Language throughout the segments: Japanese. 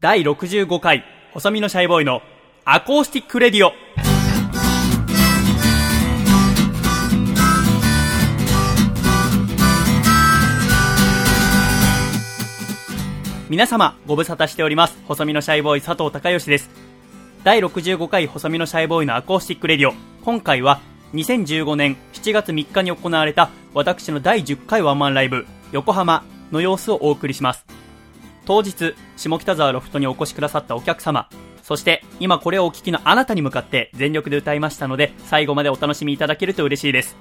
第65回細身のシャイボーイのアコースティックレディオ。皆様ご無沙汰しております細身のシャイボーイ佐藤孝義です。第65回細身のシャイボーイのアコースティックレディオ。今回は2015年7月3日に行われた私の第10回ワンマンライブ横浜の様子をお送りします。当日下北沢ロフトにお越しくださったお客様そして今これをお聞きのあなたに向かって全力で歌いましたので最後までお楽しみいただけると嬉しいです。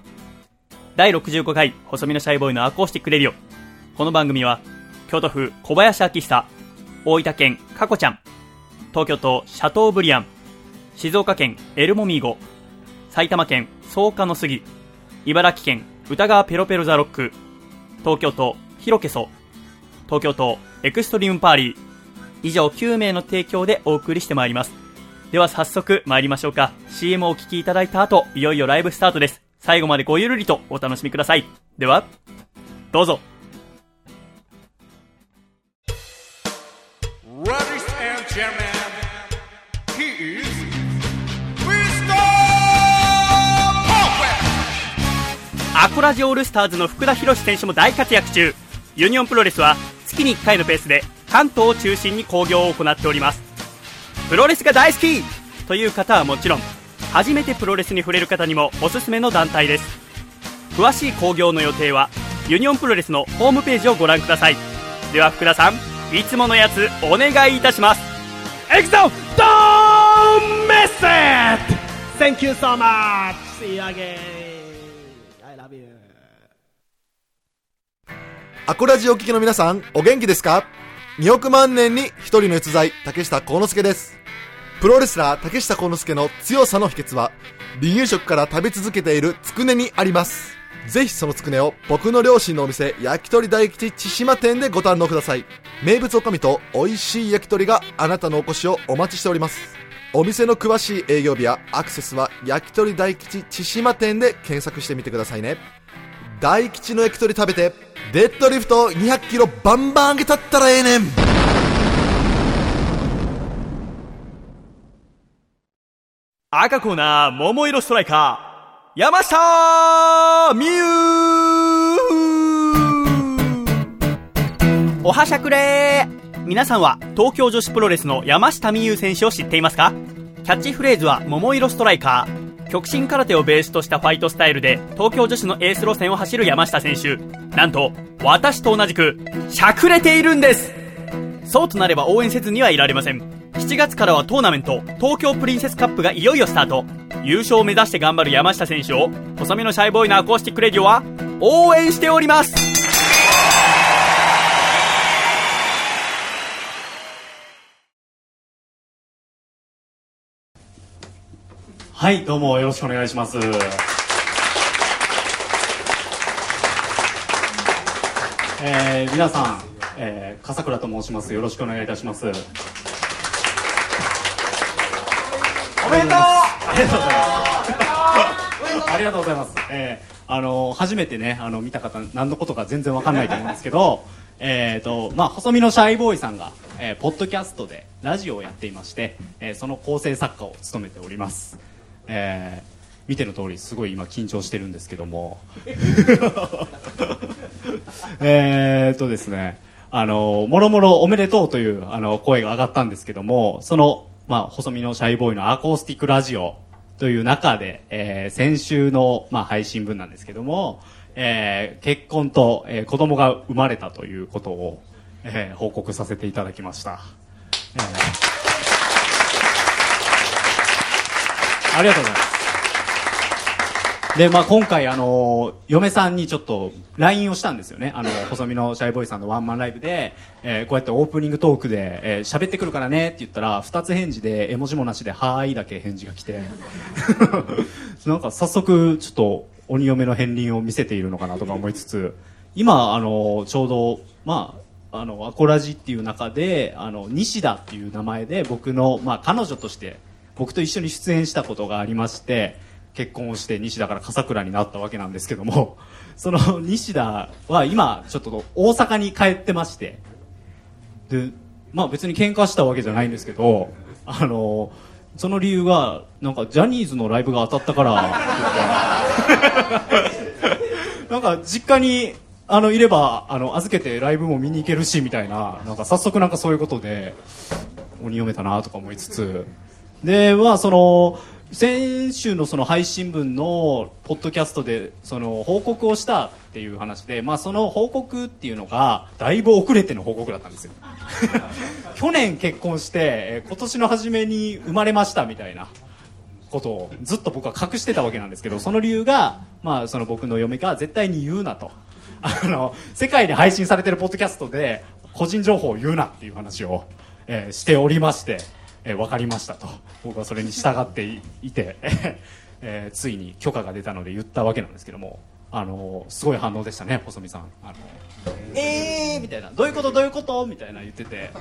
第65回細身のシャイボーイのアコースティックレディオ。この番組は京都府小林明久大分県かこちゃん東京都シャトーブリアン静岡県エルモミーゴ埼玉県草加の杉茨城県歌川ペロペロザロック東京都ヒロケソ東京都エクストリームパーリー。以上9名の提供でお送りしてまいります。では早速参りましょうか。CM をお聴きいただいた後いよいよライブスタートです。最後までごゆるりとお楽しみください。ではどうぞ!アコラジオールスターズの福田博選手も大活躍中。ユニオンプロレスは月に1回のペースで関東を中心に興行を行っておりますプロレスが大好きという方はもちろん初めてプロレスに触れる方にもおすすめの団体です詳しい興行の予定はユニオンプロレスのホームページをご覧くださいでは福田さんいつものやつお願いいたします EXO, don't miss it! Thank you so much! See you again! アコラジオ聞きの皆さん、お元気ですか ?2 億万年に一人の逸材、竹下幸之助です。プロレスラー竹下幸之助の強さの秘訣は、離乳食から食べ続けているつくねにあります。ぜひそのつくねを僕の両親のお店、焼き鳥大吉千島店でご堪能ください。名物おかみと美味しい焼き鳥があなたのお越しをお待ちしております。お店の詳しい営業日やアクセスは焼き鳥大吉千島店で検索してみてくださいね。大吉の焼き鳥食べてデッドリフト200キロバンバン上げたったらええねん。赤コーナー桃色ストライカー山下美優。おはしゃくれ。ー皆さんは東京女子プロレスの山下美優選手を知っていますか？キャッチフレーズは桃色ストライカー。極真空手をベースとしたファイトスタイルで東京女子のエース路線を走る山下選手。なんと私と同じくしゃくれているんです。そうとなれば応援せずにはいられません。7月からはトーナメント東京プリンセスカップがいよいよスタート。優勝を目指して頑張る山下選手を細身のシャイボーイのアコースティックレディオは応援しております。はい、どうもよろしくお願いします。えー、皆さん、えー、笠倉と申します。よろしくお願いいたします。おめでとうありがとうございます。ありがとうございます。えー、あの初めてね、あの見た方、何のことか全然わかんないと思うんですけど、えーと、まあ、細身のシャイボーイさんが、えー、ポッドキャストでラジオをやっていまして、えー、その構成作家を務めております。えー見ての通りすごい今緊張してるんですけども。えーっとですねあのもろもろおめでとうというあの声が上がったんですけどもその、まあ、細身のシャイボーイのアコースティックラジオという中で、えー先週の、まあ、配信分なんですけども、えー結婚と、えー子供が生まれたということを、えー報告させていただきました、えーありがとうございますで、まあ、今回、あの、嫁さんにちょっと LINE をしたんですよね。あの、細身のシャイボーイさんのワンマンライブで、えーこうやってオープニングトークで、えー喋ってくるからねって言ったら、二つ返事で、絵文字もなしで、はーいだけ返事が来て、なんか早速、ちょっと、鬼嫁の片鱗を見せているのかなとか思いつつ、今、あの、ちょうど、まあ、あの、アコラジっていう中で、あの、西田っていう名前で僕の、まあ、彼女として、僕と一緒に出演したことがありまして、結婚をして西田から笠倉になったわけなんですけども、その西田は今、ちょっと大阪に帰ってまして、で、まあ別に喧嘩したわけじゃないんですけどあのその理由がなんかジャニーズのライブが当たったから なんか実家にあのいればあの預けてライブも見に行けるしみたいななんか早速なんかそういうことで鬼読めたなとか思いつつでまあその先週のその配信分のポッドキャストでその報告をしたっていう話で、まあ、その報告っていうのがだいぶ遅れての報告だったんですよ。去年結婚して今年の初めに生まれましたみたいなことをずっと僕は隠してたわけなんですけどその理由が、まあ、その僕の嫁が絶対に言うなと。あの世界で配信されてるポッドキャストで個人情報を言うなっていう話を、えーしておりまして、えー分かりましたと。僕はそれに従っていて、えーついに許可が出たので言ったわけなんですけどもあのすごい反応でしたね細見さん。あのえーみたいな。どういうこと？どういうこと？みたいな言ってて。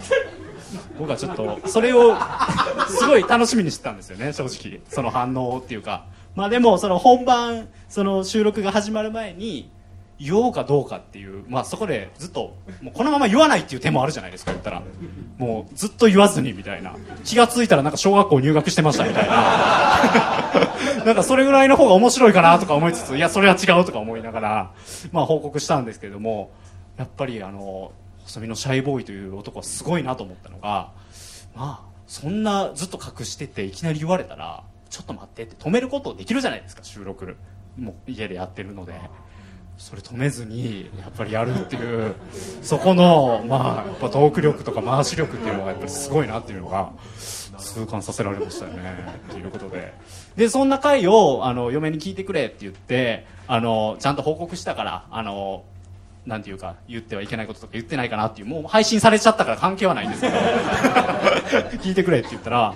僕はちょっとそれを すごい楽しみにしてたんですよね正直。その反応っていうか。まあでもその本番その収録が始まる前に言おうかどうかっていうまあそこでずっともうこのまま言わないっていう手もあるじゃないですか言ったら。もうずっと言わずにみたいな。気がついたらなんか小学校入学してましたみたいな。なんかそれぐらいの方が面白いかなとか思いつついやそれは違うとか思いながらまあ報告したんですけどもやっぱりあの細身のシャイボーイという男はすごいなと思ったのがまあそんなずっと隠してていきなり言われたらちょっと待ってって止めることできるじゃないですか収録。もう家でやってるので。それ止めずにやっぱりやるっていうそこのまあやっぱトーク力とか回し力っていうのがやっぱりすごいなっていうのが痛感させられましたよねということで。でそんな回をあの嫁に聞いてくれって言ってあのちゃんと報告したからあのなんていうか言ってはいけないこととか言ってないかなっていうもう配信されちゃったから関係はないんですけど 聞いてくれって言ったら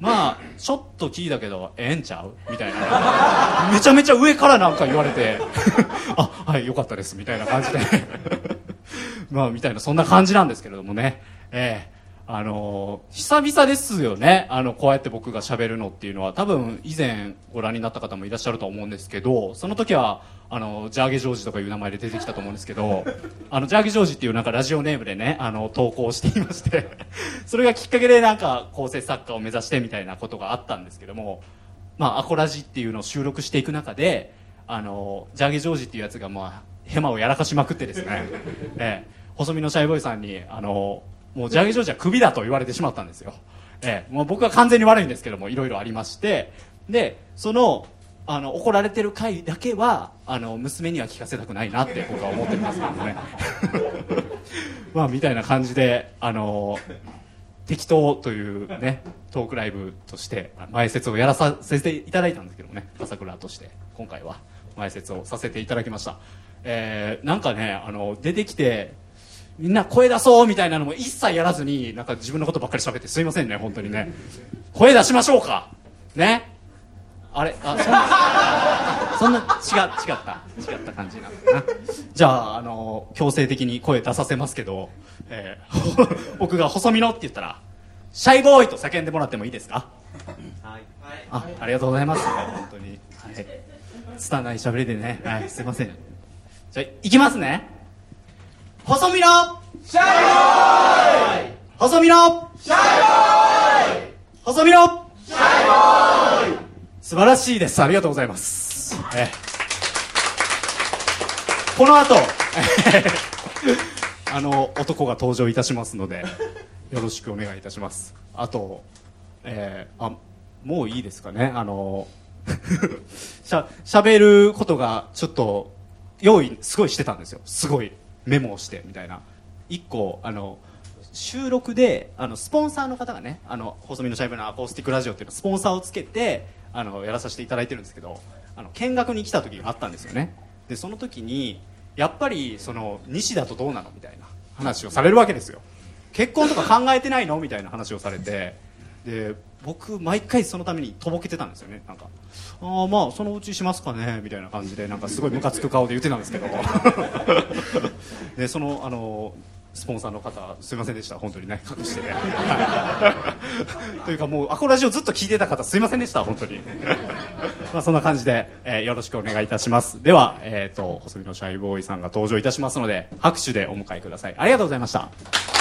まあちょっと聞いたけどええんちゃう？みたいな。めちゃめちゃ上からなんか言われて あはいよかったですみたいな感じで。まあみたいなそんな感じなんですけれどもね。ええあの久々ですよねあのこうやって僕が喋るのっていうのは。多分以前ご覧になった方もいらっしゃると思うんですけどその時はあのジャーゲジョージとかいう名前で出てきたと思うんですけど あのジャーゲジョージっていうなんかラジオネームでねあの投稿していまして それがきっかけでなんか構成作家を目指してみたいなことがあったんですけどもまあアコラジっていうのを収録していく中であのジャーゲジョージっていうやつがまあヘマをやらかしまくってですね、ええ、細身のシャイボーイさんにあのもうジャーゲジョージはクビだと言われてしまったんですよ、ええ、もう僕は完全に悪いんですけどもいろいろありまして。でそのあの怒られてる回だけはあの娘には聞かせたくないなって僕は思ってるんですけどね。まあみたいな感じであの適当というねトークライブとして前説をやらさせていただいたんですけどね朝倉として今回は。前説をさせていただきました、えーなんかねあの出てきてみんな声出そうみたいなのも一切やらずになんか自分のことばっかり喋ってすいませんね本当にね。声出しましょうか。ね。あれ？あそんなそんな違違った。違った感じな。のかなじゃああの強制的に声出させますけど、えー 僕が細身のって言ったらシャイボーイと叫んでもらってもいいですか？はい。あありがとうございます。本当に。はい。拙い喋りでね、はい、すいません。じゃあいきますね。細身のシャイボーイ。細身のシャイボーイ。細身のシャイボーイ素晴らしいです。ありがとうございます、えーこの後、あの男が登場いたしますのでよろしくお願いいたします。あとえーあもういいですかね。あの しゃ喋ることがちょっと用意すごいしてたんですよ。すごいメモをしてみたいな。一個あの収録であのスポンサーの方がねあの細身のシャイブのアコースティックラジオっていうのスポンサーをつけてあのやらさせていただいてるんですけどあの見学に来た時があったんですよね。でその時にやっぱりその西田とどうなのみたいな話をされるわけですよ。結婚とか考えてないのみたいな話をされてで僕毎回そのためにとぼけてたんですよね。なんかああまあそのうちしますかねみたいな感じでなんかすごいムカつく顔で言ってたんですけど。でそのあのスポンサーの方すいませんでした。本当にね。隠してね。というかもうアコラジオずっと聞いてた方すいませんでした。本当に。まあそんな感じで、えーよろしくお願いいたします。ではえっ、と細身のシャイボーイさんが登場いたしますので拍手でお迎えください。ありがとうございました。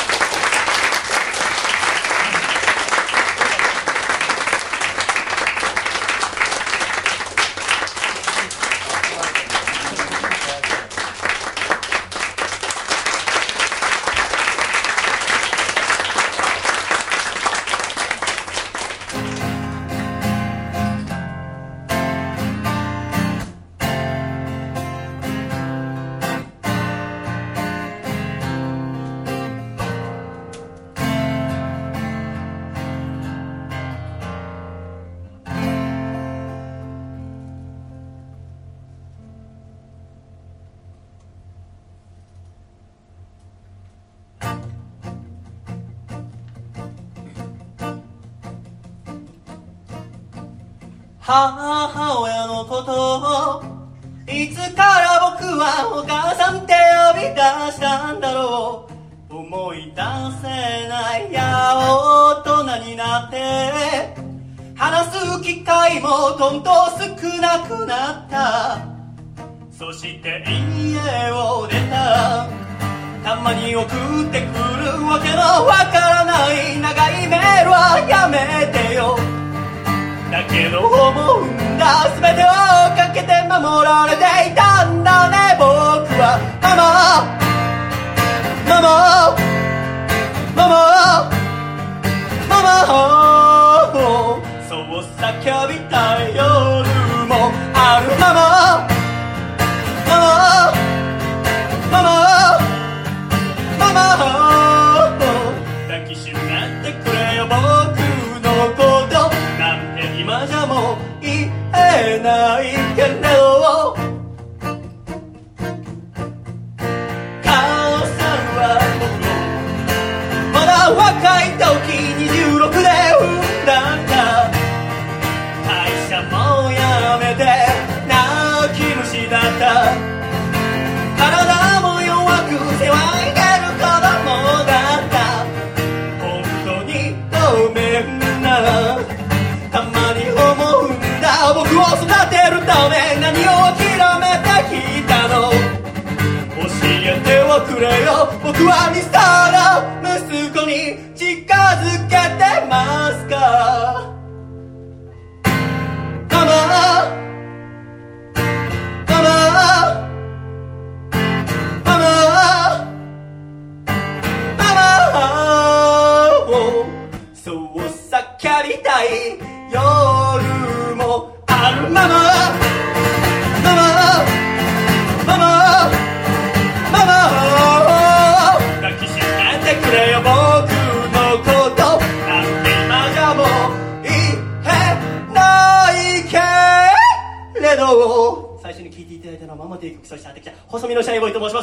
基礎になってきた。細身のシャイボーイと申します。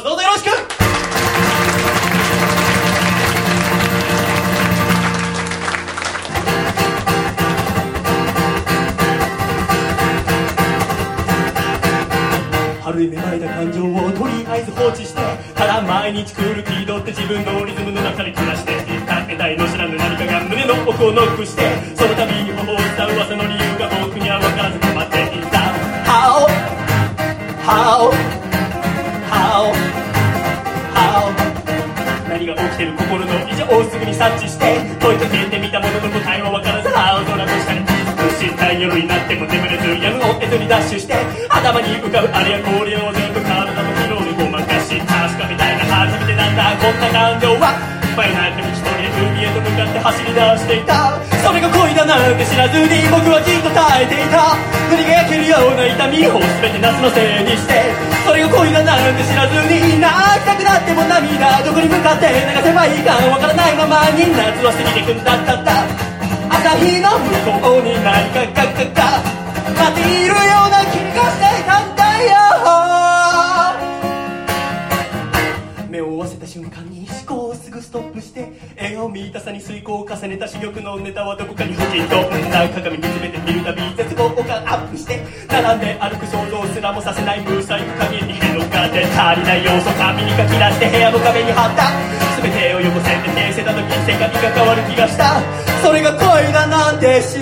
時間わからないままに夏は過ぎてくんだったった。朝日の向こうに何かかかか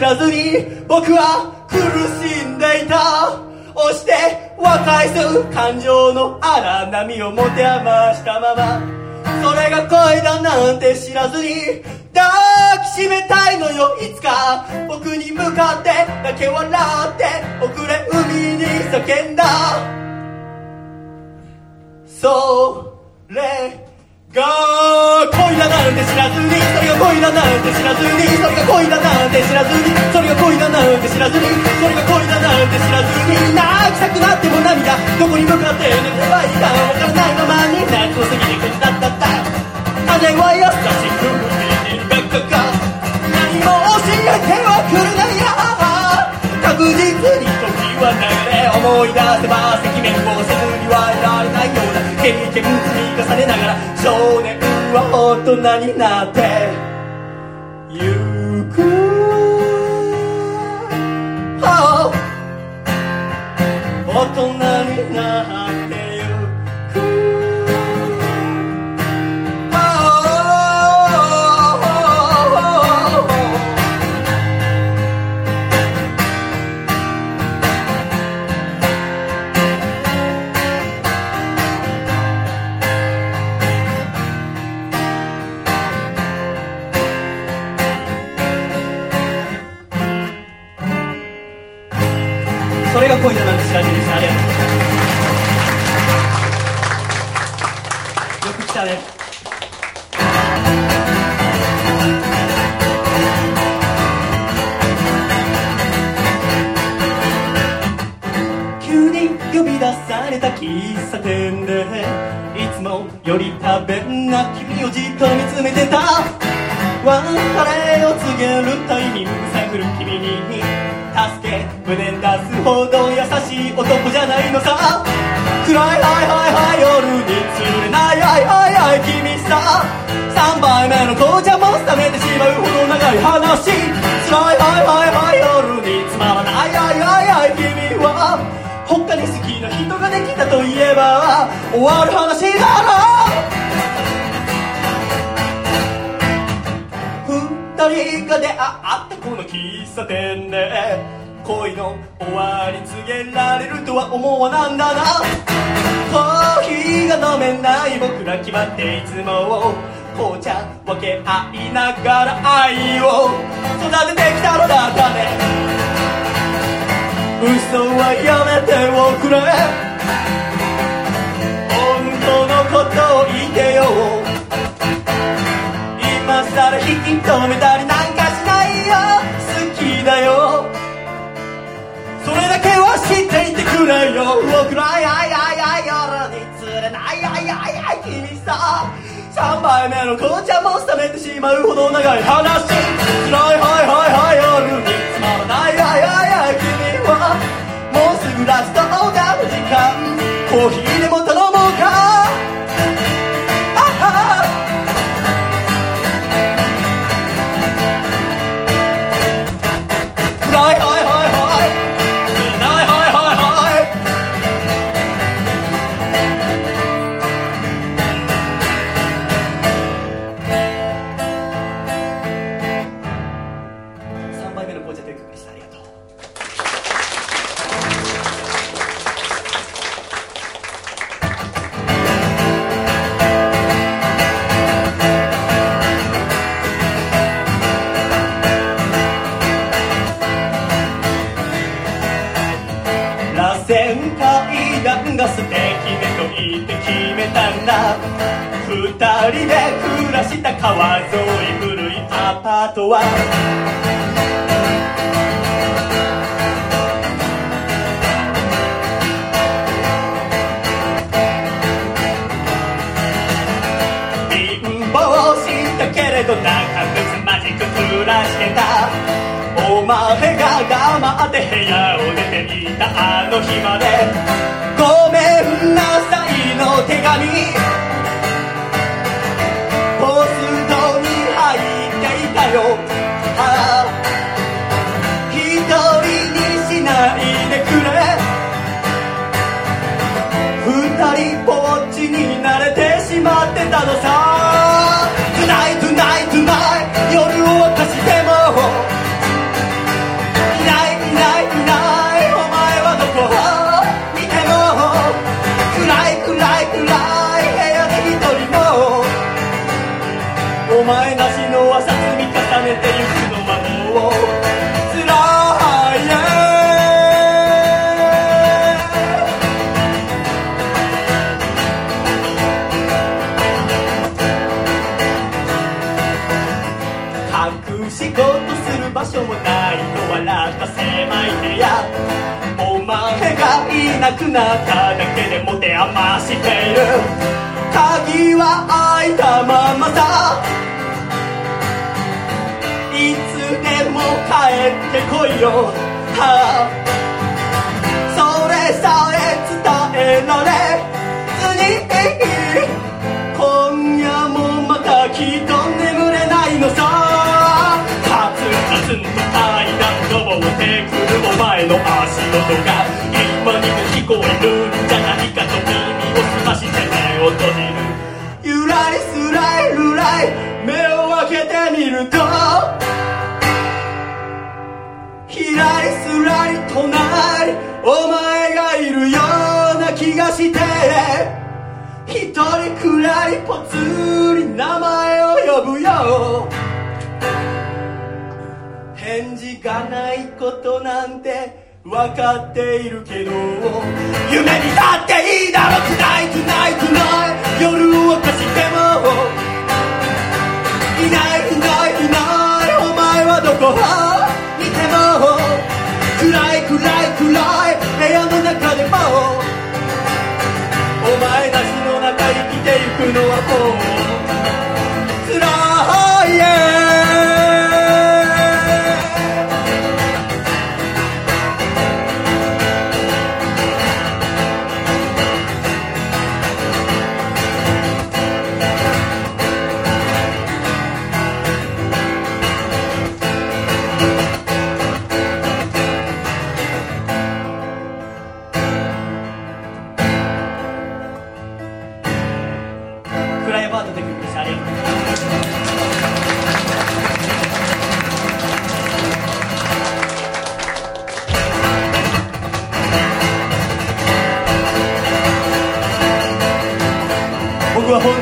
らずに僕は苦しんでいた。押して和解する感情の荒波を持て余したまま。それが恋だなんて知らずに抱きしめたいのよいつか。about が恋だなんて知らずにしたありがとうよく来たね。急に呼び出された喫茶店でいつもより多弁な君をじっと見つめてた。別れを告げるタイミング探る君に。助け胸出すほど優しい男じゃないのさ。暗いはいはいはい夜に釣れないはいはいはい君さ。3杯目の紅茶も冷めてしまうほど長い話。辛いはいはいはい夜につまらないはいはいはい君は。他に好きな人ができたといえば終わる話だろ二人が出会ったこの喫茶店で恋の終わり告げられるとは思わなんだなコーヒーが飲めない僕ら決まっていつも紅茶分け合いながら愛を育ててきたのだったね。嘘はやめておくれ。本当のことを言ってよ。今さら引き止めたりなんか好きだよ。それだけは知っていてくれよ。僕らいやいやいや夜に釣れないやいやいや君さ3杯目の紅茶も冷めてしまうほど長い話辛いはいはいはい夜につまらないやいやいや君はもうすぐラストオーダーの時間コーヒーたんだ二人で暮らした川沿い古いアパートは貧乏したけれど仲睦まじく暮らしてた。お前が黙って部屋を出ていたあの日までごめんなさい。の手紙。なくなっただけで持て余している。鍵は開いたままさ。いつでも帰ってこいよ、はあ、それさえ伝えられずに今夜もまたきっと眠れないのさ。カツカツンと階段登ってくるお前の足音が今にも聞こえるんじゃないかと耳を澄まして目を閉じる。ゆらりすらいるらい目を開けてみると。ひらりすらり隣お前がいるような気がして。一人くらいぽつり名前を呼ぶよ。返事がないことなんて分かっているけど。夢にだっていいだろ Tonight tonight tonight 夜を越しても。いないいないいない。お前はどこにいても。暗い暗い暗い。部屋の中でも。お前なしの中生きてゆくのはもう。辛い yeah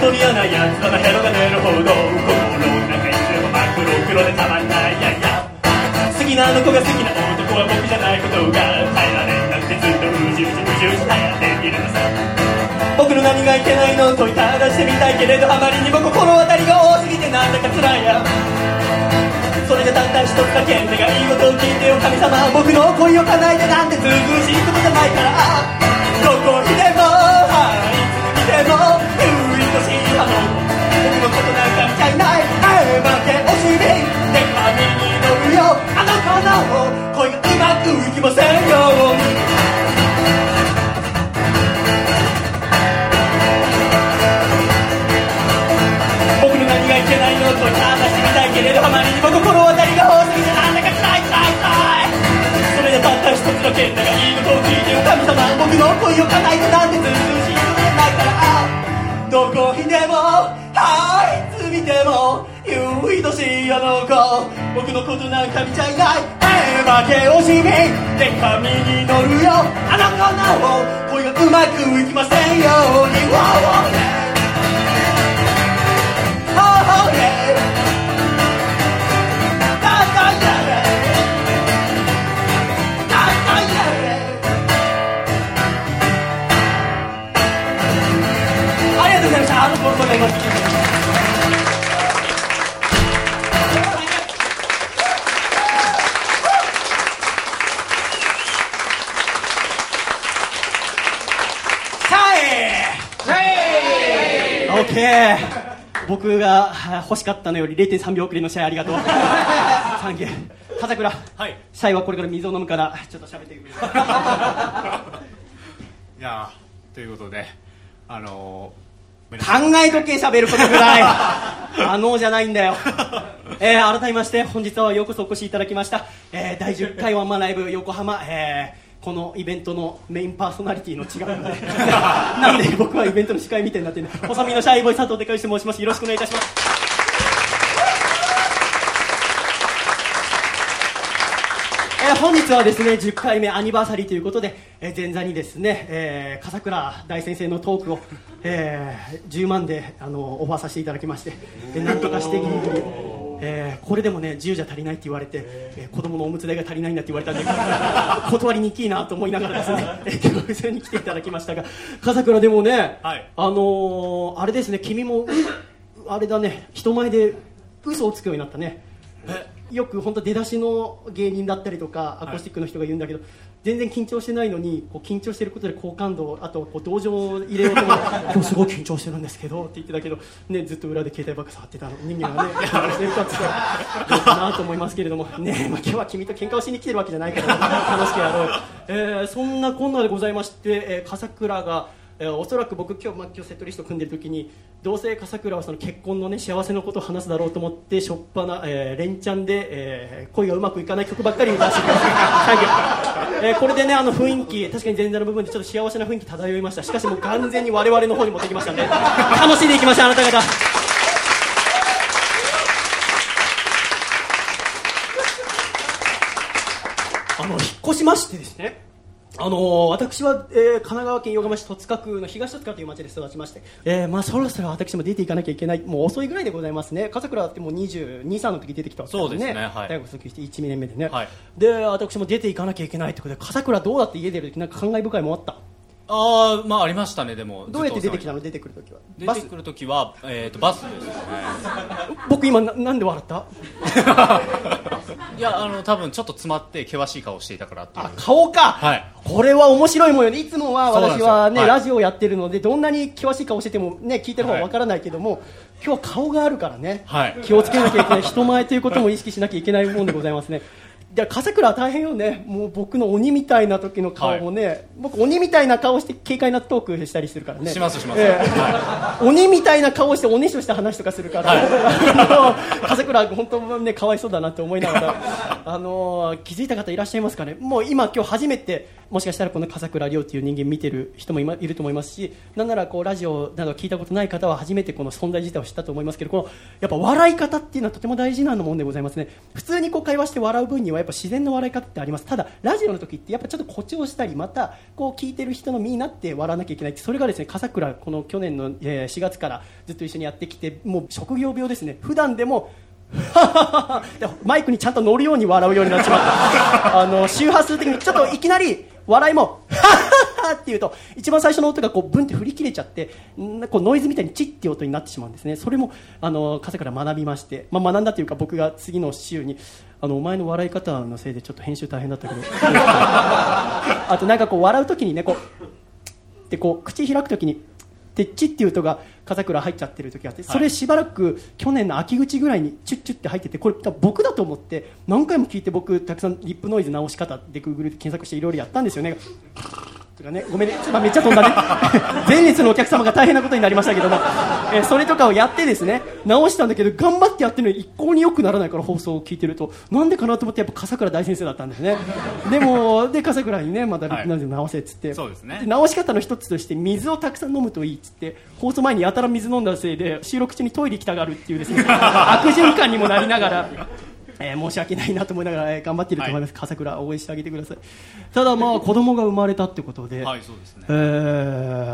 当に嫌なやつだなヘロが出るほど心の中いつでも真っ黒黒でたまんない。やいや好きなあの子が好きな男は僕じゃないことが耐えられなくてずっとうじうじうじうじ悩んでいるのさ僕の何がいけないの問いただしてみたいけれどあまりにも心当たりが多すぎてなんだか辛いやそれじゃたった一つだけ願い事を聞いてよ神様僕の恋を叶えてなんてずうずうしいことじゃないからどこにでもはいいつ見てもことないないえ負け惜しみで髪に乗るよ。あの子の恋がうまくいきませんよ。うに僕の何がいけないのと話してみたいけれどあまりにも心当たりが多すぎてなんだか辛い辛い辛い。それでたった一つだけだがいいことを聞いてよ神様僕の恋を叶えてなんてずしいあの子僕のことなんか見ちゃいない。え負け惜しみ。で髪に乗るよ。あの子の恋がうまくいきませんように。Wow, wow, 僕がは欲しかったのより0.3秒遅れの試合ありがとう。サンキュー。笠倉はい。シャイはこれから水を飲むからちょっと喋ってくれ。いやーということであのー、考えとけ喋ることぐらい。あのーじゃないんだよ。えー、改めまして本日はようこそお越しいただきました、えー、第10回ワンマンライブ横浜、えーこのイベントのメインパーソナリティの違うので。なんで僕はイベントの司会みたいになってるんで細身のシャイボーイ佐藤孝義と申しますよろしくお願いいたします。えー本日はですね10回目アニバーサリーということで、えー前座にですね、えー笠倉大先生のトークを、えー10万であのオファーさせていただきまして、えーなんとかしてギリギリ、えーこれでもね10じゃ足りないって言われて、えー子供のおむつ代が足りないんだって言われたんで 断りにくいなと思いながらですね、えー今日に来ていただきましたが笠倉でもね、はい。あのーあれですね君もうあれだね人前で嘘をつくようになったね。よく本当出だしの芸人だったりとかアコースティックの人が言うんだけど、全然緊張してないのにこう緊張してることで好感度あとこう同情を入れようと思って今日すごい緊張してるんですけど。って言ってたけど、ね、ずっと裏で携帯ばっか触ってた人間がねしてるかって言ったらどうかなと思いますけれども。ねえ、まあ、今日は君と喧嘩をしに来てるわけじゃないから楽しくやろう。よ、えーそんなこんなでございまして、えー笠倉がおそらく僕今日、まあ、今日セットリスト組んでる時にどうせ笠倉はその結婚のね幸せのことを話すだろうと思ってしょっぱな、えー連チャンで、えー恋がうまくいかない曲ばっかり出して、えーこれでねあの雰囲気確かに前座の部分でちょっと幸せな雰囲気漂いました。しかしもう完全に我々の方に持ってきましたんで 楽しんでいきましょうあなた方。あの引っ越しましてですね。あのー私は、えー神奈川県横浜市戸塚区の東戸塚という町で育ちまして、えーまあ、そろそろ私も出ていかなきゃいけないもう遅いぐらいでございますね。笠倉ってもう22、3の時出てきたわけそうですねはい。大学卒業して1年目でね、はい。で私も出ていかなきゃいけないってことで笠倉どうだって家出る時なんか感慨深いもんあった？ああまあありまましたねでもどうやって出てきたの？ず出てくる時はっとお世話にバス出てくる時はえっ、とバスですね。僕今ななんで笑った？いやあの多分ちょっと詰まって険しい顔をしていたからっていう。あ顔か、はい。これは面白いもんよね。いつもは私はね、はい。ラジオをやってるのでどんなに険しい顔しててもね聞いてる方はわからないけども、今日は顔があるからね、はい。気をつけなきゃいけない。人前ということも意識しなきゃいけないもんでございますねで笠倉は大変よね。もう僕の鬼みたいな時の顔もね、僕鬼みたいな顔して軽快なトークしたりするからね。しますします。ええ。鬼みたいな顔しておねしょした話とかするから、あの笠倉本当ねかわいそうだなって思いながら。あの気づいた方いらっしゃいますかね。もう今今日初めてもしかしたらこの笠倉亮っていう人間見てる人もい,、ま、いると思いますしなんならこうラジオなど聞いたことない方は初めてこの存在自体を知ったと思いますけどこのやっぱ笑い方っていうのはとても大事なもんでございますね。普通にこう会話して笑う分にはやっぱ自然の笑い方ってあります。ただラジオの時ってやっぱちょっと誇張したりまたこう聞いてる人の身になって笑わなきゃいけないってそれがですね笠倉この去年の、えー4月からずっと一緒にやってきてもう職業病ですね。普段でもでマイクにちゃんと乗るように笑うようになっちまった。あの周波数的にちょっといきなり笑いもっていうと一番最初の音がこうブンって振り切れちゃってんこうノイズみたいにチッっていう音になってしまうんですね。それもあの笠から学びまして、まあ、学んだというか僕が次の週にあのお前の笑い方のせいでちょっと編集大変だったけど。あとなんかこう笑う時にねこうでこう口開くときにてっちっていう音が笠倉入っちゃってる時があってそれしばらく去年の秋口ぐらいにチュッチュって入っててこれ僕だと思って何回も聞いて僕たくさんリップノイズ直し方で Google で検索していろいろやったんですよねとかねごめんねちょっとめっちゃ飛んだね。前列のお客様が大変なことになりましたけども、えーそれとかをやってですね直したんだけど頑張ってやってるのに一向によくならないから放送を聞いてると。なんでかなと思ってやっぱ笠倉大先生だったんですね。でもで笠倉にねまたリップノイズ直せっつって、そうですね。直し方の一つとして水をたくさん飲むといいっつって放送前にやたら水飲んだせいで収録中にトイレ行きたがるっていうですね悪循環にもなりながら。えー申し訳ないなと思いながら、えー頑張っていると思います、笠倉応援してあげてください。ただまあ子供が生まれたってことで、はいそうですね。え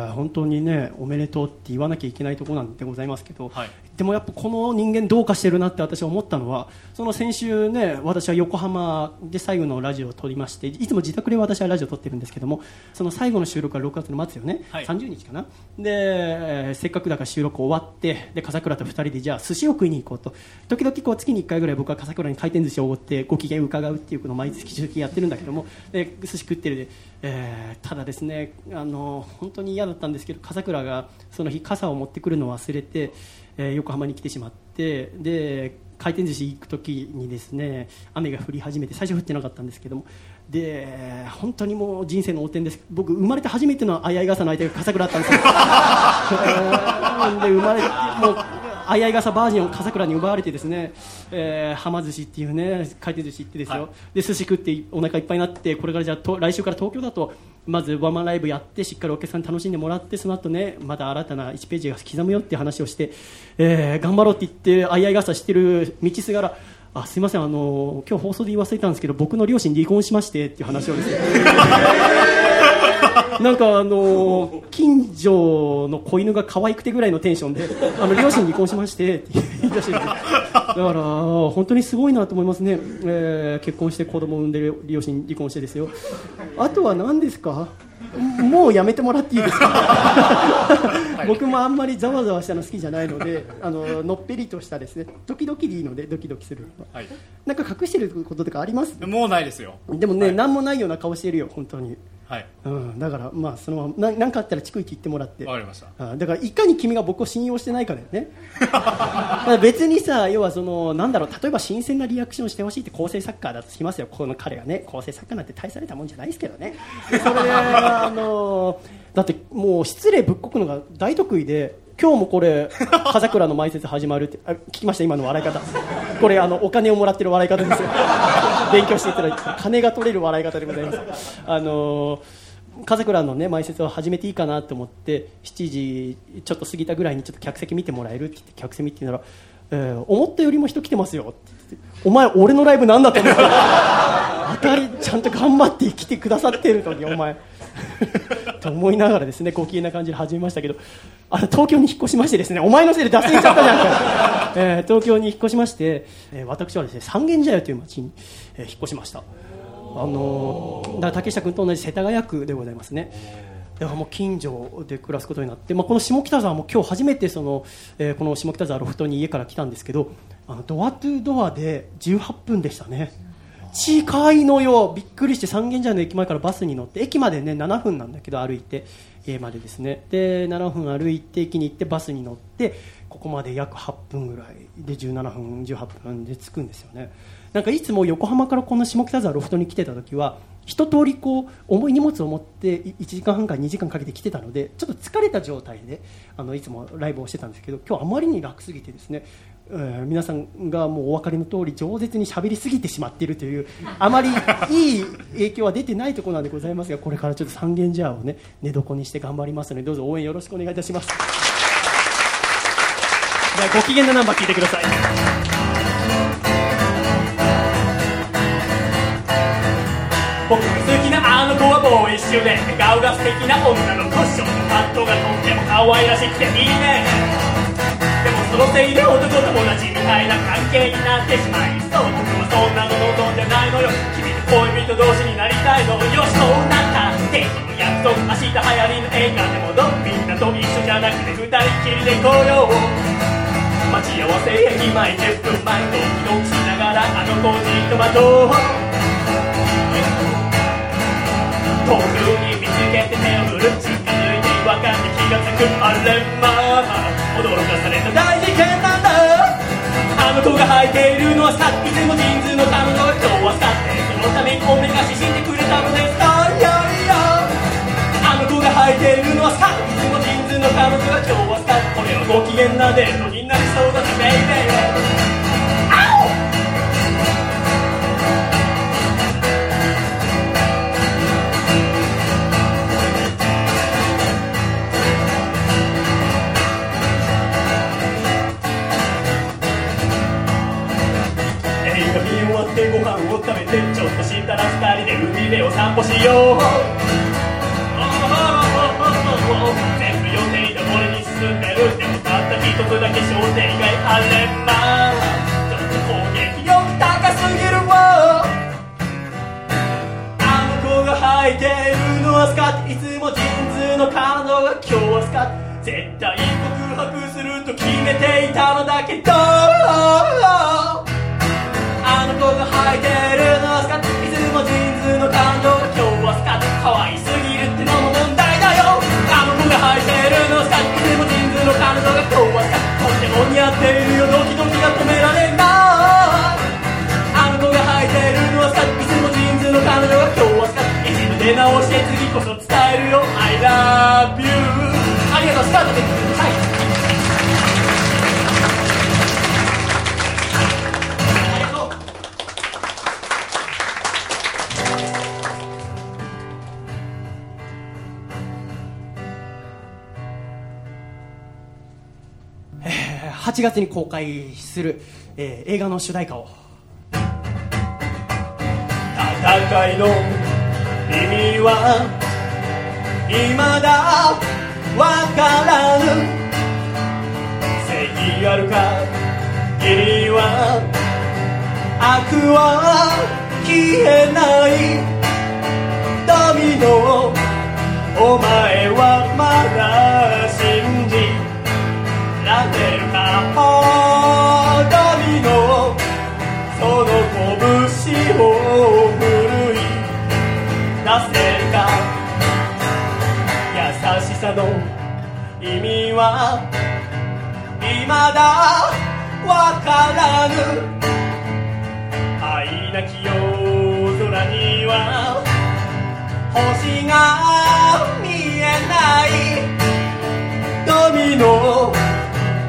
ー本当にねおめでとうって言わなきゃいけないところなんでございますけど、はい。でもやっぱこの人間どうかしてるなって私は思ったのはその先週ね私は横浜で最後のラジオを撮りましていつも自宅で私はラジオを撮ってるんですけどもその最後の収録は6月の末よね、はい。30日かな。で、えーせっかくだから収録終わってで笠倉と2人でじゃあ寿司を食いに行こうと。時々こう月に1回ぐらい僕は笠倉に回転寿司をおごってご機嫌伺うっていうこのを毎月週やってるんだけどもで寿司食ってるで、えーただですねあの本当に嫌だったんですけど笠倉がその日傘を持ってくるのを忘れて、えー横浜に来てしまってで回転寿司行く時にですね雨が降り始めて最初降ってなかったんですけどもで本当にもう人生の横転です。僕生まれて初めての相合い傘の相手が笠倉だったんですよ。で生まれてもう相合い傘バージンを笠倉に奪われてですね、えー、はま寿司っていうね回転寿司行ってですよ、で寿司食ってお腹いっぱいになってこれからじゃあと来週から東京だとまずワンマンライブやってしっかりお客さんに楽しんでもらってその後ねまた新たな1ページが刻むよっていう話をして、えー頑張ろうって言って相合い傘してる道すがらあすいませんあの今日放送で言い忘れたんですけど僕の両親離婚しましてっていう話をですね なんかあのー近所の子犬が可愛くてぐらいのテンションであの両親離婚しましてって言い出してるだから本当にすごいなと思いますね、えー結婚して子供を産んでる両親離婚してですよ。あとは何ですか？もうやめてもらっていいですか？僕もあんまりざわざわしたの好きじゃないのであののっぺりとしたですね。時々でいいのでドキドキするの。ははい。なんか隠してることとかあります？もうないですよ。でもね、何もないような顔してるよ本当にはい。うん、だから、まあ、そのままななんかあったら逐一言ってもらって。わかりました。あだからいかに君が僕を信用してないかだよね。別にさ要はそのなんだろう例えば新鮮なリアクションしてほしいって構成作家だとしますよ。この彼がね構成作家なんて大されたもんじゃないですけどね。でそれであのだってもう失礼ぶっこくのが大得意で今日もこれ風倉の埋設始まるってあ聞きました？今の笑い方。これあのお金をもらってる笑い方ですよ。勉強していただいて。金が取れる笑い方でございます。あの風倉のね埋設を始めていいかなと思って7時ちょっと過ぎたぐらいにちょっと客席見てもらえるって言って客席見てたら、えー思ったよりも人来てますよって言ってお前俺のライブなんだと思って当たりちゃんと頑張って来てくださってるのにお前。と思いながらですねご機嫌な感じで始めましたけどあの東京に引っ越しましてですねお前のせいで脱線しちゃったじゃんか、えー東京に引っ越しまして、えー私はですね三軒茶屋という町に、えー引っ越しました。あのーだ竹下君と同じ世田谷区でございますね。だからもう近所で暮らすことになって、まあ、この下北沢も今日初めてその、えーこの下北沢ロフトに家から来たんですけどあのドアトゥドアで18分でしたね近いのよ。びっくりして三軒茶屋の駅前からバスに乗って駅までね7分なんだけど歩いて家までですね。で7分歩いて駅に行ってバスに乗ってここまで約8分ぐらいで17分18分で着くんですよね。なんかいつも横浜からこの下北沢ロフトに来てた時は一通りこう重い荷物を持って1時間半から2時間かけて来てたのでちょっと疲れた状態であのいつもライブをしてたんですけど今日あまりに楽すぎてですね、えー皆さんがもうお分かりの通り饒舌に喋りすぎてしまっているというあまりいい影響は出てないところなんでございますがこれからちょっと三軒茶屋をね寝床にして頑張りますのでどうぞ応援よろしくお願いいたします。じゃあご機嫌なナンバー聞いてください僕が好きなあの子はボーイッシュで笑顔が素敵な女の子。ショートカットがとっても可愛らしくていいね。そのせいで男友達みたいな関係になってしまいそう僕はそんなの望んでないのよ。君と恋人同士になりたいのよ。そうなった。デートの約束明日流行りの映画でもどみんなと一緒じゃなくて二人きりで行こう。よ待ち合わせ駅前10分前ドキドキしながらあの子じっと待とう。遠くに見つけて手を振る。近づいて違和感に気がつく。あれまあ。驚かされた。大事件なんだ。あの子が履いているのはさいつもジーンズの彼女が今日はさてそのためにおめかししてくれたのですあいやいやあの子が履いているのはさいつもジーンズの彼女が今日はさこれはご機嫌なデートになりそうだぜ baby食べてちょっとしたら二人で海辺を散歩しよう全部予定通りに進んでるでもたった一つだけ商店街あれまあちょっと攻撃力高すぎるわあの子が履いてるのはスカート。いつもジーンズの彼女が今日はスカート。絶対告白すると決めていたのだけど。あの子が履いてるのはスカいつもジーンズの彼女が今日はスカート可愛すぎるってのも問題だよ。あの子が履いてるのはスカいつもジーンズの彼女が今日はスカとっても似合っているよ。ドキドキが止められない。あの子が履いてるのはスカいつもジーンズの彼女が今日はスカート一度出直して次こそ伝えるよ。I love you ありがとう。スタートですはい。8月に公開する、えー映画の主題歌を。戦いの意味は未だわからぬ正義あるか義理は悪は消えない。ドミノお前はまだ信じ。られるかドミノその拳を奮い出せるか優しさの意味は未だわからぬ愛なき夜空には星が見えないドミノ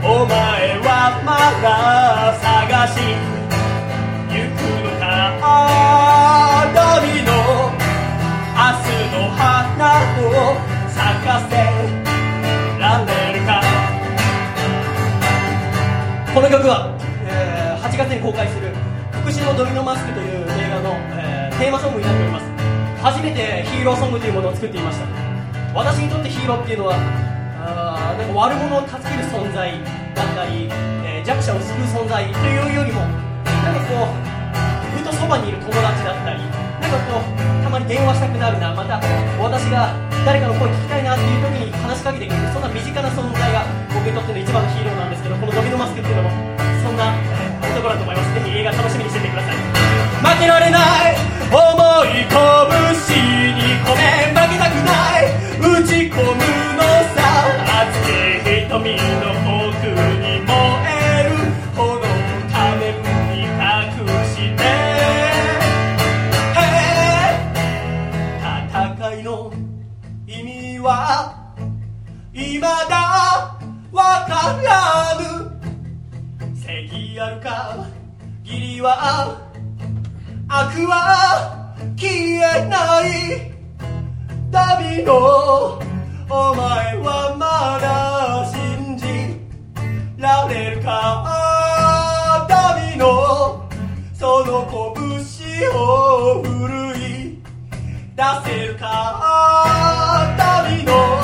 お前はまだ探し行くのかドミノ明日の花を咲かせられるか。この曲は8月に公開する「福祉のドミノマスク」という映画の、えーテーマソングになっております。初めてヒーローソングというものを作っていました。私にとってヒーローっていうのはあなんか悪者を助ける存在だったり、えー弱者を救う存在というよりもなんかこうずっとそばにいる友達だったりなんかこうたまに電話したくなるなまた私が誰かの声聞きたいなっていう時に話しかけてくれるそんな身近な存在が僕にとっての一番のヒーローなんですけどこのドミノマスクっていうのもそんなえー男だと思います。ぜひ映画楽しみにしててください。負けられない思い拳に込め負けたくない打ち込む瞳の奥に燃える。炎仮面に隠して。戦いの意味は未だわからぬ。正義あるか義理は悪は消えない。旅のお前はまだられるか旅のその拳を振るい出せるか旅の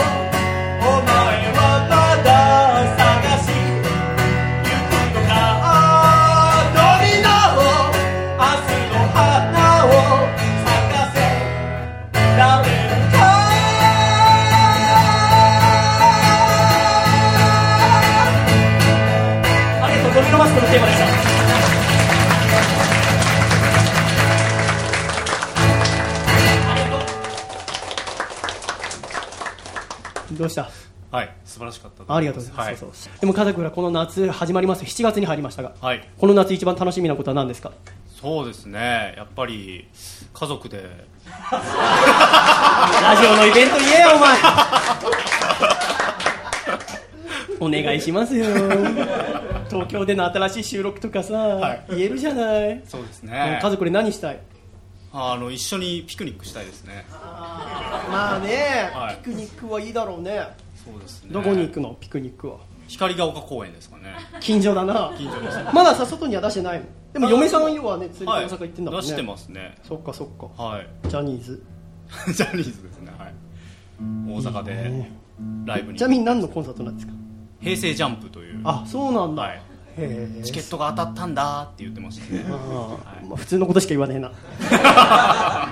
どうした？はい素晴らしかったありがとうございます、はい。そうそう。でも家族らこの夏始まります。7月に入りましたが、はい。この夏一番楽しみなことは何ですか？そうですね。やっぱり家族で。ラジオのイベント言えよお前。お願いしますよ。東京での新しい収録とかさ、い。言えるじゃない、そうですね。家族で何したい？あの一緒にピクニックしたいですね。まあね、はい。ピクニックはいいだろうね。そうですね。どこに行くの？ピクニックは。光が丘公園ですかね。近所だな。近所ですまださ外には出してないの？でも嫁さん要はね連れて大阪行ってんだもんね、出してますね。そっかそっか。はい。ジャニーズ。ジャニーズですね。はい。大阪でライブに。ちなみに何のコンサートなんですか？平成ジャンプという。あそうなんだ、はいチケットが当たったんだって言ってましたね。まあ、普通のことしか言わねえな。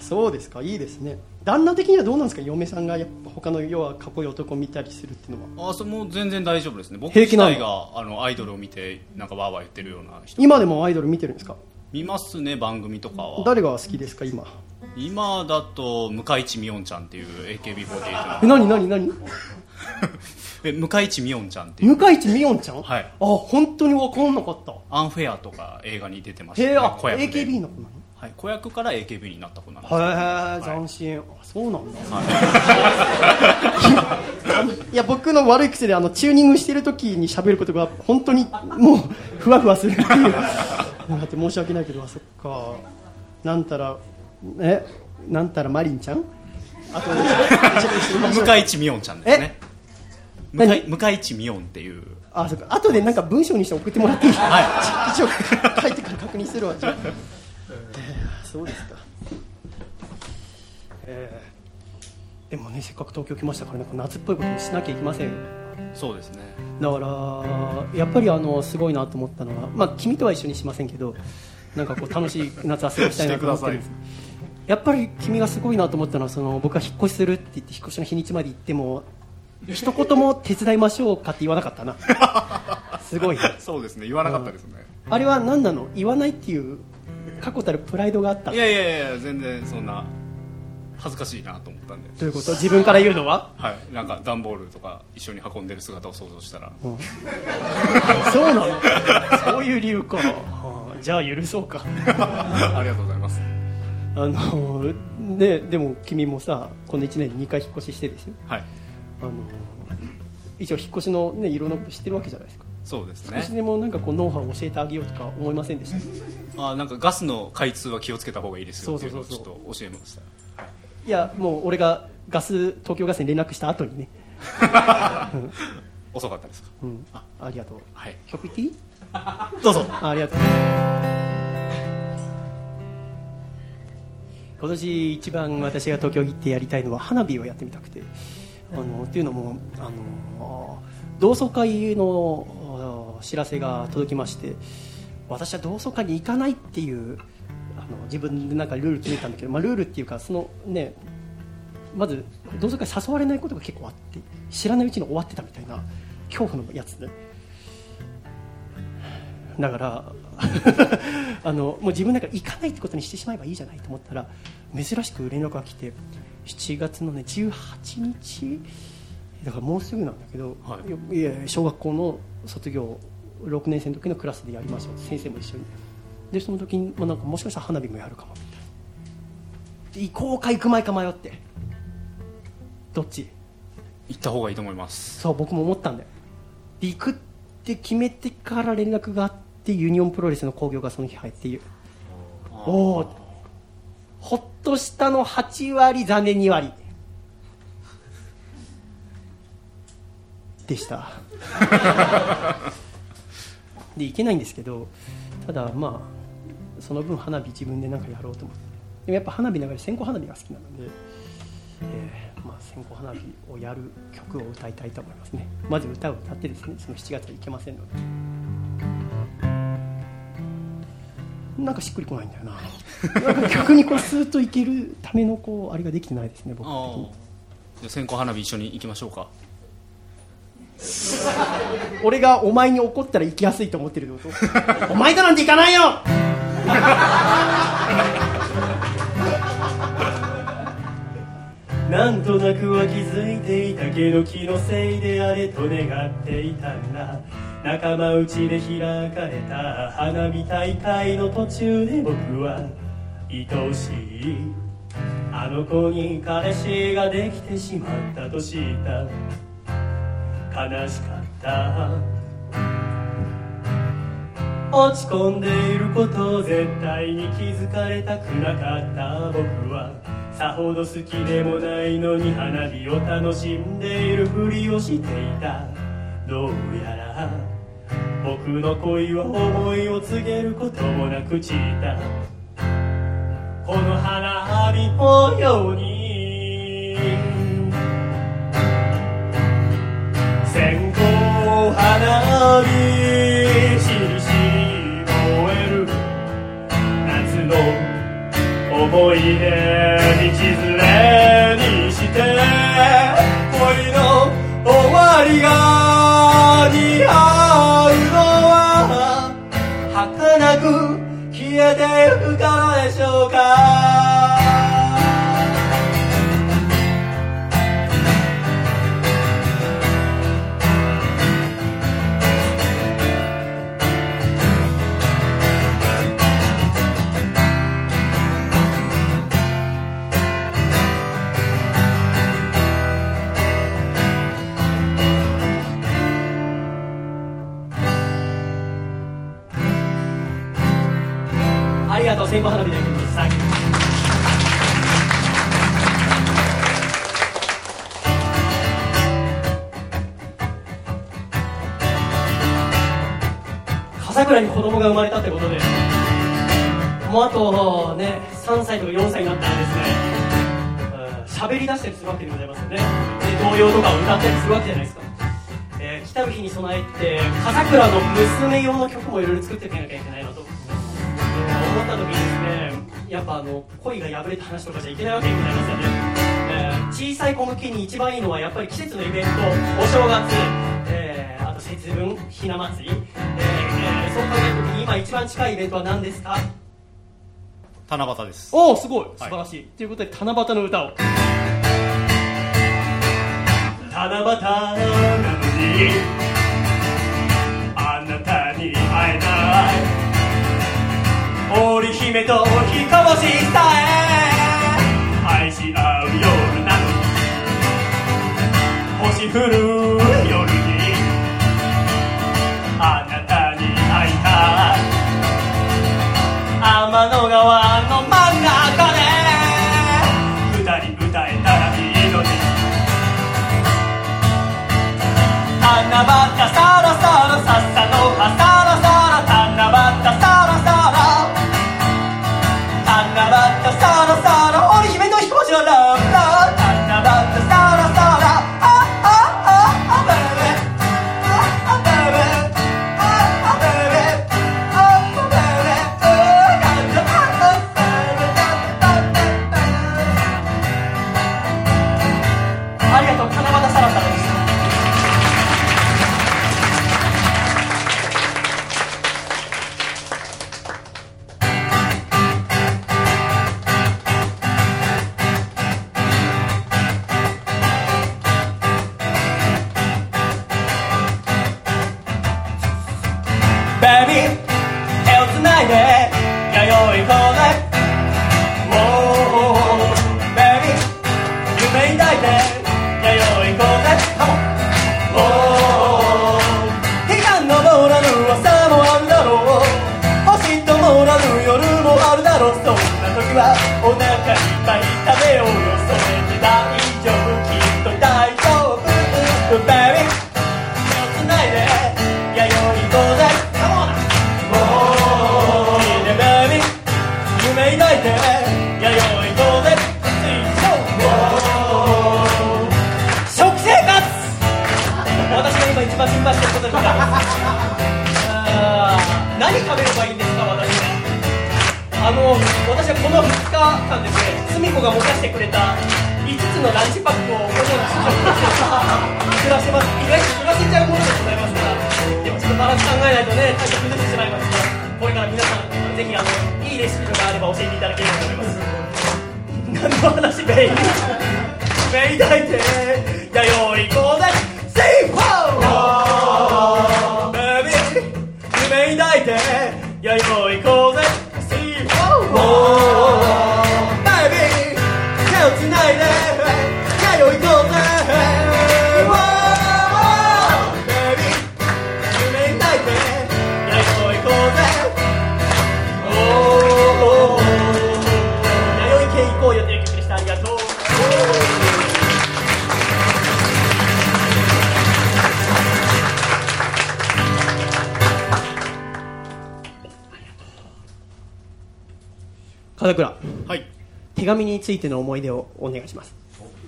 そうですか。いいですね。旦那的にはどうなんですか？嫁さんがやっぱ他の要はかっこいい男を見たりするっていうのは。あそれも全然大丈夫ですね。僕平気なの？自体があのアイドルを見てなんかわーわー言ってるような人。今でもアイドル見てるんですか？見ますね番組とかは。誰が好きですか今？今だと向井地美音ちゃんっていう AKB48 えの。何何何？え向井地美音ちゃんっていう。向井地美音ちゃん？はい。あ本当に分かんなかった。アンフェアとか映画に出てました。へえあ子役で。AKB の子なはい、子役から AKB になった子なんですへえ斬新あそうなんだ。い。や僕の悪い癖であのチューニングしてる時に喋ることが本当にもうふわふわするっていう。だって申し訳ないけどあそっか。なんたらえ？なんたらマリンちゃん？あと 向井地美音ちゃんですね向何井向井地美音っていう。あそっか。後でなんか文章にして送ってもらっていい？は 一応書いてから確認するわじゃあ、えーそうですか。えーでもねせっかく東京来ましたから夏っぽいことにしなきゃいけませんよ。そうですね。だからやっぱりあのすごいなと思ったのはまあ君とは一緒にしませんけどなんかこう楽しい夏は過ごしたいなと思ってるんです。やっぱり君がすごいなと思ったのはその僕が引っ越しするって言って引っ越しの日にちまで行っても一言も手伝いましょうかって言わなかったな。すごいなそうですね。言わなかったですね。あれは何なの？言わないっていう確固たるプライドがあった。いやいやいや全然そんな恥ずかしいなと思ったんで。どういうこと？自分から言うのは？はい。なんか段ボールとか一緒に運んでる姿を想像したら。そうなの？そういう理由か、はあ。じゃあ許そうか。ありがとうございます。あのねでも君もさこの1年に2回引っ越ししてですよはいあの一応引っ越しのねいろんなこと知ってるわけじゃないですか。そうです少しねでもなんかこうノウハウを教えてあげようとか思いませんでした？あなんかガスの開通は気をつけた方がいいですよっていうのをちょっそうそうそう。と教えました。いやもう俺がガス東京ガスに連絡した後にね、う ん遅かったですか？うん、あ。ありがとう。はい。曲いっていいどうぞ。あありがとう。今年一番私が東京に行ってやりたいのは花火をやってみたくてあのっていうのもあの同窓会の知らせが届きまして私は同窓会に行かないっていうあの自分でなんかルール決めたんだけど、まあ、ルールっていうかそのねまず同窓会誘われないことが結構あって知らないうちに終わってたみたいな恐怖のやつで。だから あのもう自分なんか行かないってことにしてしまえばいいじゃないと思ったら珍しく連絡が来て7月のね18日？だからもうすぐなんだけど、はい。いや小学校の卒業6年生の時のクラスでやりましょう先生も一緒に。でその時に、まあ、なんかもしかしたら花火もやるかもみたいな。で行こうか行く前か迷って。どっち？行った方がいいと思います。そう僕も思ったんだよ。で行くって決めてから連絡があってユニオンプロレスの興行がその日入っておおほっとしたの8割残念2割。でした。で行けないんですけどただまあその分花火自分でなんかやろうと思って。でもやっぱ花火の中で線香花火が好きなので、えーまあ、線香花火をやる曲を歌いたいと思いますね。まず歌を歌ってですねその7月はいけませんので。なんかしっくりこないんだよな。なんか曲にこうスーッといけるためのこうあれができてないですね僕的あに。あじゃあ線香花火一緒に行きましょうか。俺がお前に怒ったら行きやすいと思ってるってこと？お前となんて行かないよ！なんとなくは気づいていたけど気のせいであれと願っていたんだ仲間内で開かれた花火大会の途中で僕は愛おしい。あの子に彼氏ができてしまったと知った。悲しかった。落ち込んでいることを絶対に気づかれたくなかった。僕はさほど好きでもないのに花火を楽しんでいるふりをしていた。どうやら僕の恋は思いを告げることもなく散った。この花火のように。線香花火しりし燃える。夏の思い出道連れにして恋の終わりが似合く消えてゆくからでしょうか。線香花火でください。笠倉に子供が生まれたってことでもうあとね3歳とか4歳になったらですね。うん喋り出したりするわけでございますよね。で童謡とかを歌ったりするわけじゃないですか。えー来たる日に備えて笠倉の娘用の曲もいろいろ作っていかなきゃいけないなと、った時にですねやっぱあの恋が破れた話とかじゃいけないわけでございますよね、えー小さい子向けに一番いいのはやっぱり季節のイベントお正月、えーあと節分ひな祭り、えーえーそう考える時に今一番近いイベントは何ですか？七夕です。おおすごい。素晴らしい、ということで七夕の歌を。七夕なのにあなたに会えない織姫と飛行士さえ愛し合う夜なの星降る。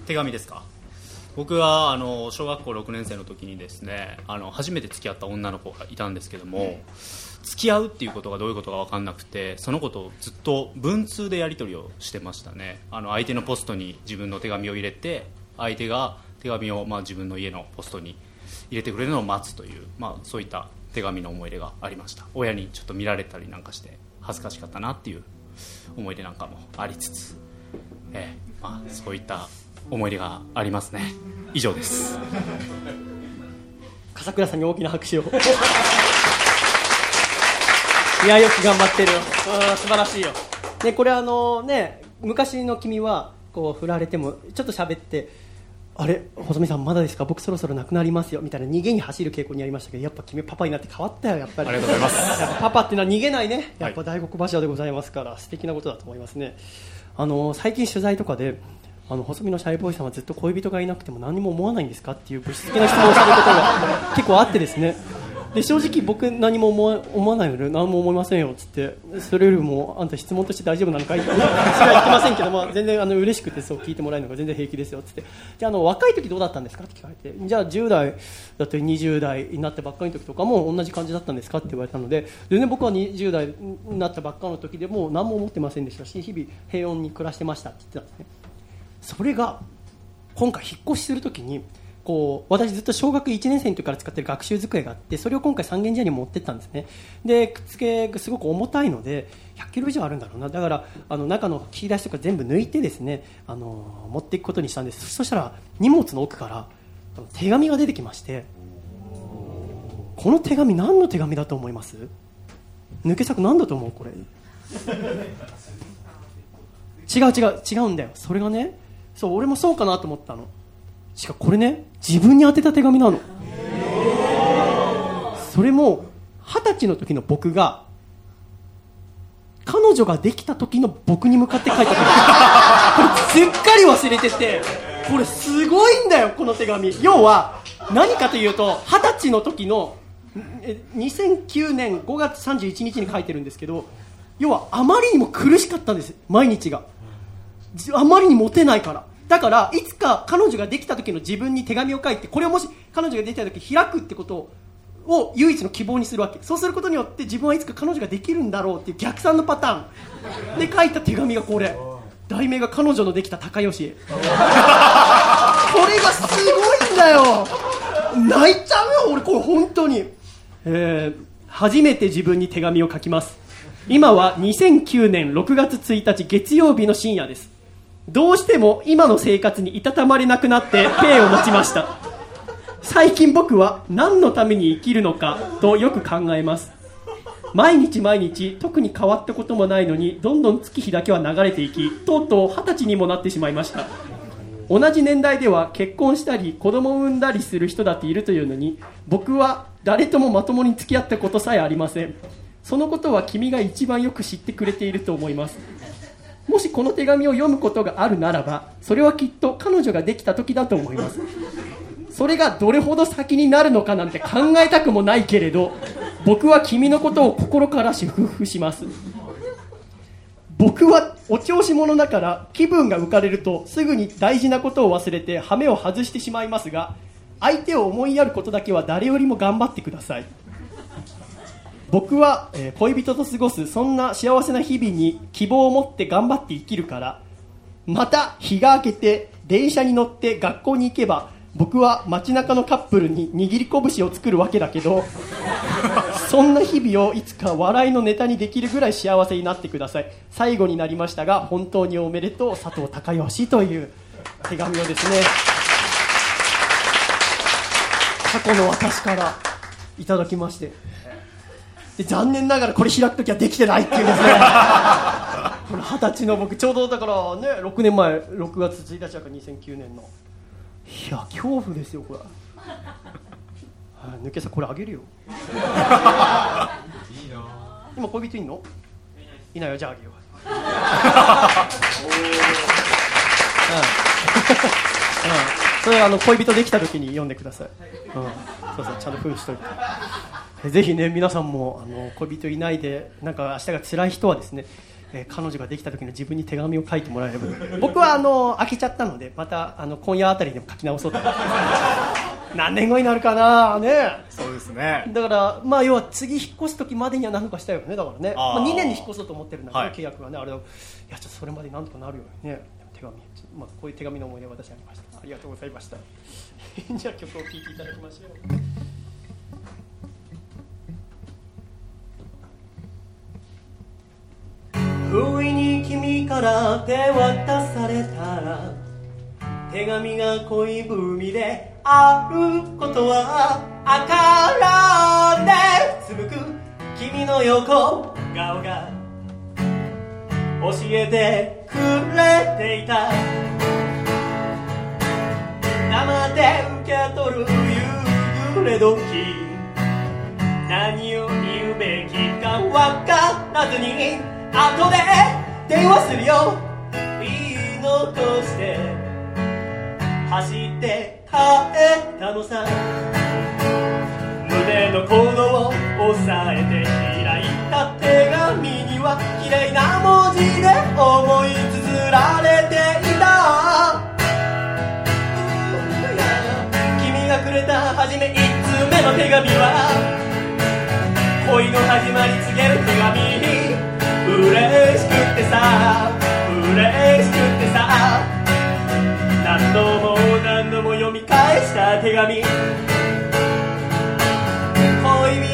手紙ですか？僕はあの小学校6年生の時にですねあの初めて付き合った女の子がいたんですけども、付き合うっていうことがどういうことか分かんなくてその子とずっと文通でやり取りをしてましたね。あの相手のポストに自分の手紙を入れて相手が手紙を、まあ、自分の家のポストに入れてくれるのを待つという、まあ、そういった手紙の思い出がありました。親にちょっと見られたりなんかして恥ずかしかったなっていう思い出なんかもありつつ、ええまあ、そういった思い出がありますね。以上です。笠倉さんに大きな拍手を。いやよく頑張ってるよ。うん素晴らしいよ。ねこれあのね昔の君はこう振られてもちょっと喋ってあれ細見さんまだですか？僕そろそろ亡くなりますよ。みたいな逃げに走る傾向にありましたけどやっぱ君パパになって変わったよやっぱり。ありがとうございます。やっぱパパっていうのは逃げないね。やっぱ大黒柱でございますから、素敵なことだと思いますね。あの最近取材とかであの細身のシャイボーイさんはずっと恋人がいなくても何も思わないんですかっていう物質的な質問をされることが結構あってですね。で正直僕何も思わ思わないので何も思いませんよっつってそれよりもあんた質問として大丈夫なのかい？ってしか言ってませんけど、まあ、全然あの嬉しくてそう聞いてもらえるのが全然平気ですよっつって。じゃああの若い時どうだったんですか？って聞かれてじゃあ10代だって20代になってばっかりの時とかも同じ感じだったんですか？って言われたので全然僕は20代になったばっかの時でも何も思ってませんでしたし日々平穏に暮らしてましたって言ってたんですねそれが今回引っ越しするときにこう私ずっと小学1年生の時から使ってる学習机があってそれを今回三軒茶屋に持ってったんですね。でくっつけがすごく重たいので100キロ以上あるんだろうな。だからあの中の切り出しとか全部抜いてですねあの持っていくことにしたんです。そしたら荷物の奥から手紙が出てきましてこの手紙何の手紙だと思います？抜け作何だと思うこれ？違う違う違うんだよ。それがねそう俺もそうかなと思ったの。しかこれね自分に宛てた手紙なの。それも二十歳の時の僕が彼女ができた時の僕に向かって書いた手紙。これすっかり忘れててこれすごいんだよこの手紙。要は何かというと二十歳の時の2009年5月31日に書いてるんですけど要はあまりにも苦しかったんです毎日が。あまりにモテないから。だからいつか彼女ができた時の自分に手紙を書いてこれをもし彼女ができた時開くってことを唯一の希望にするわけ。そうすることによって自分はいつか彼女ができるんだろうっていう逆算のパターン。で書いた手紙がこれ。題名が彼女のできた高吉これがすごいんだよ。泣いちゃうよ俺これ本当に。えー初めて自分に手紙を書きます。今は2009年6月1日月曜日の深夜です。どうしても今の生活にいたたまれなくなってペイを持ちました。最近僕は何のために生きるのかとよく考えます。毎日毎日特に変わったこともないのにどんどん月日だけは流れていきとうとう二十歳にもなってしまいました。同じ年代では結婚したり子供を産んだりする人だっているというのに僕は誰ともまともに付き合ったことさえありません。そのことは君が一番よく知ってくれていると思います。もしこの手紙を読むことがあるならばそれはきっと彼女ができた時だと思います。それがどれほど先になるのかなんて考えたくもないけれど僕は君のことを心から祝福します。僕はお調子者だから気分が浮かれるとすぐに大事なことを忘れて羽目を外してしまいますが相手を思いやることだけは誰よりも頑張ってください。僕は、えー恋人と過ごすそんな幸せな日々に希望を持って頑張って生きるからまた日が明けて電車に乗って学校に行けば僕は街中のカップルに握り拳を作るわけだけど そんな日々をいつか笑いのネタにできるぐらい幸せになってください。最後になりましたが本当におめでとう佐藤孝義という手紙をですね過去の私からいただきまして。で残念ながらこれ開くときはできてないっていうですね。この二十歳の僕ちょうどだからね6年前6月1日だから2009年の。いや恐怖ですよこれ。はい抜けさこれあげるよ。今恋人いんの？いないよじゃああげよう。うん、うん、それあの恋人できた時に読んでください、うん、そうそうちゃんと封しといて。えぜひね皆さんもあの恋人いないでなんか明日が辛い人はですね、えー彼女ができた時の自分に手紙を書いてもらえれば。僕はあの開けちゃったのでまたあの今夜あたりでも書き直そうと。何年後になるかなね。そうですね。だからまあ要は次引っ越す時までには何とかしたいよねだからね。まあ、2年で引っ越そうと思ってるんだけど、はい。契約がねあれだ。いやちょっとそれまでになんとかなるようにね手紙、まあ、こういう手紙の思い出が私ありました。ありがとうございました。じゃあ曲を聴いていただきましょう。不意に君から手渡されたら手紙が恋文であることはあからでつぶく君の横顔が教えてくれていた。生で受け取る夕暮れ時。何を言うべきか分からずに後で電話するよ。言い残して走って帰ったのさ。胸の鼓動を押さえて開いた手紙には綺麗な文字で思い綴られていた。れた初め一通目の手紙は恋の始まり告げる手紙嬉しくてさ嬉しくてさ。何度も何度も読み返した手紙。恋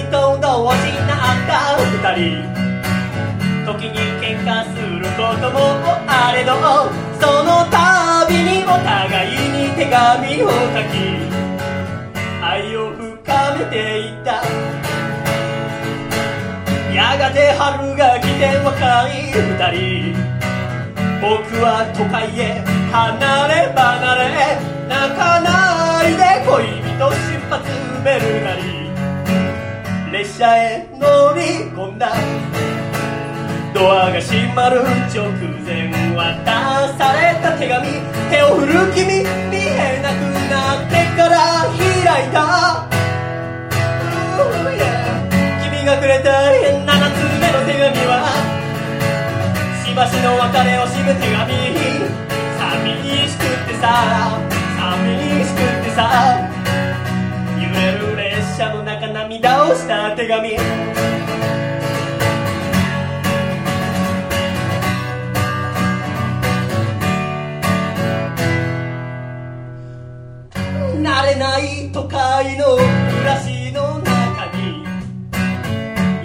人同士になった二人。時に喧嘩することもあれどその度にお互いに手紙を書き愛を深めていた。やがて春が来て若い二人。僕は都会へ離れ離れ泣かないで恋人出発ベルなり。列車へ乗り込んだ。ドアが閉まる直前渡された手紙手を振る君見えなくなってから開いた、君がくれた7つ目の手紙はしばしの別れを知る手紙。寂しくってさ寂しくってさ。揺れる列車の中涙をした手紙。都会の暮らしの中に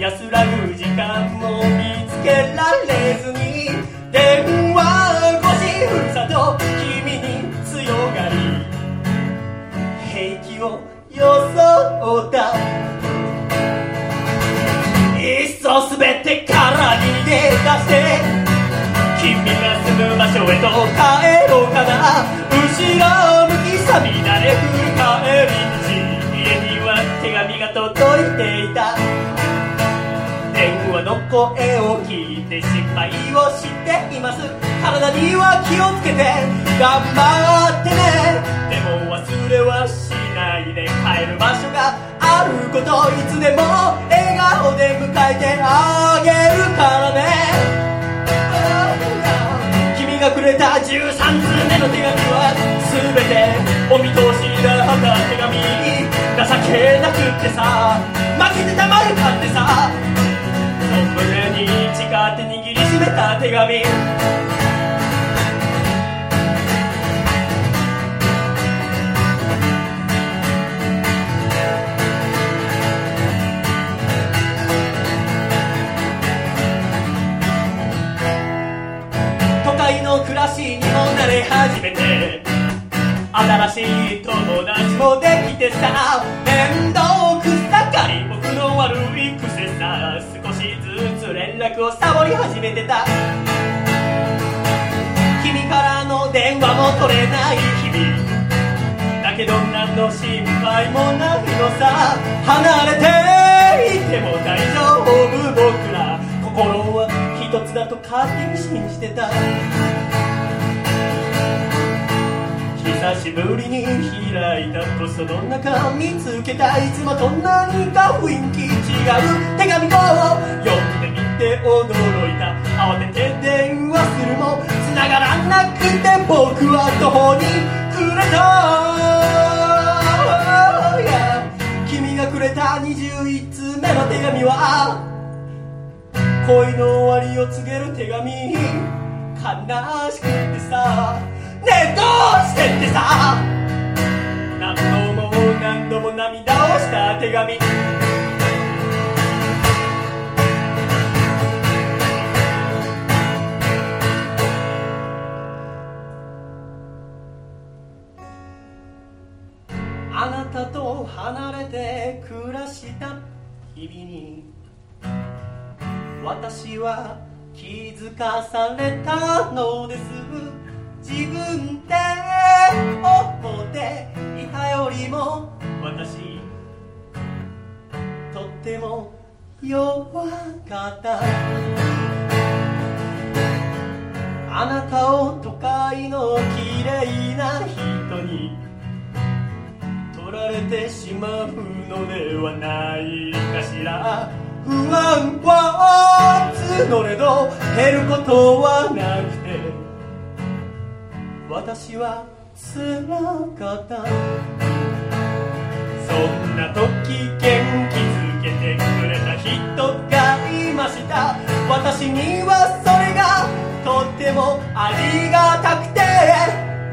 安らぐ時間も見つけられずに電話越しふるさと君に強がり。平気を装った。いっそ全てから逃げ出して。君が住む場所へと帰ろうかな。後ろ向きさみだれ振るていた。電話の声を聞いて失敗をしています。体には気をつけて頑張ってね。でも忘れはしないで帰る場所があることいつでも笑顔で迎えてあげるからね。君がくれた13通目の手紙は全てお見通しだった手紙。情けなくってさ負けてたまるかってさ。胸に誓って握りしめた手紙。都会の暮らしにも慣れ始めて。新しい友達もできてさ面倒くさがり僕の悪い癖さ少しずつ連絡をサボり始めてた君からの電話も取れない日々だけど何の心配もないのさ離れていても大丈夫。僕ら心は一つだと勝手に信じてた。久しぶりに開いたポストの中見つけたいつもと何か雰囲気違う。手紙を読んでみて驚いた。慌てて電話するも繋がらなくて僕は途方に暮れた君がくれた21通目の手紙は恋の終わりを告げる手紙。悲しくてさ。ねえどうしてってさ。何度も何度も涙をした手紙。あなたと離れて暮らした。日々に私は気づかされたのです。自分で思っていたよりも私とっても弱かった。あなたを都会の綺麗な人に取られてしまうのではないかしら。不安は募れど減ることはなくて。私は辛かった。そんな時元気づけてくれた人がいました。私にはそれがとってもありがたくて。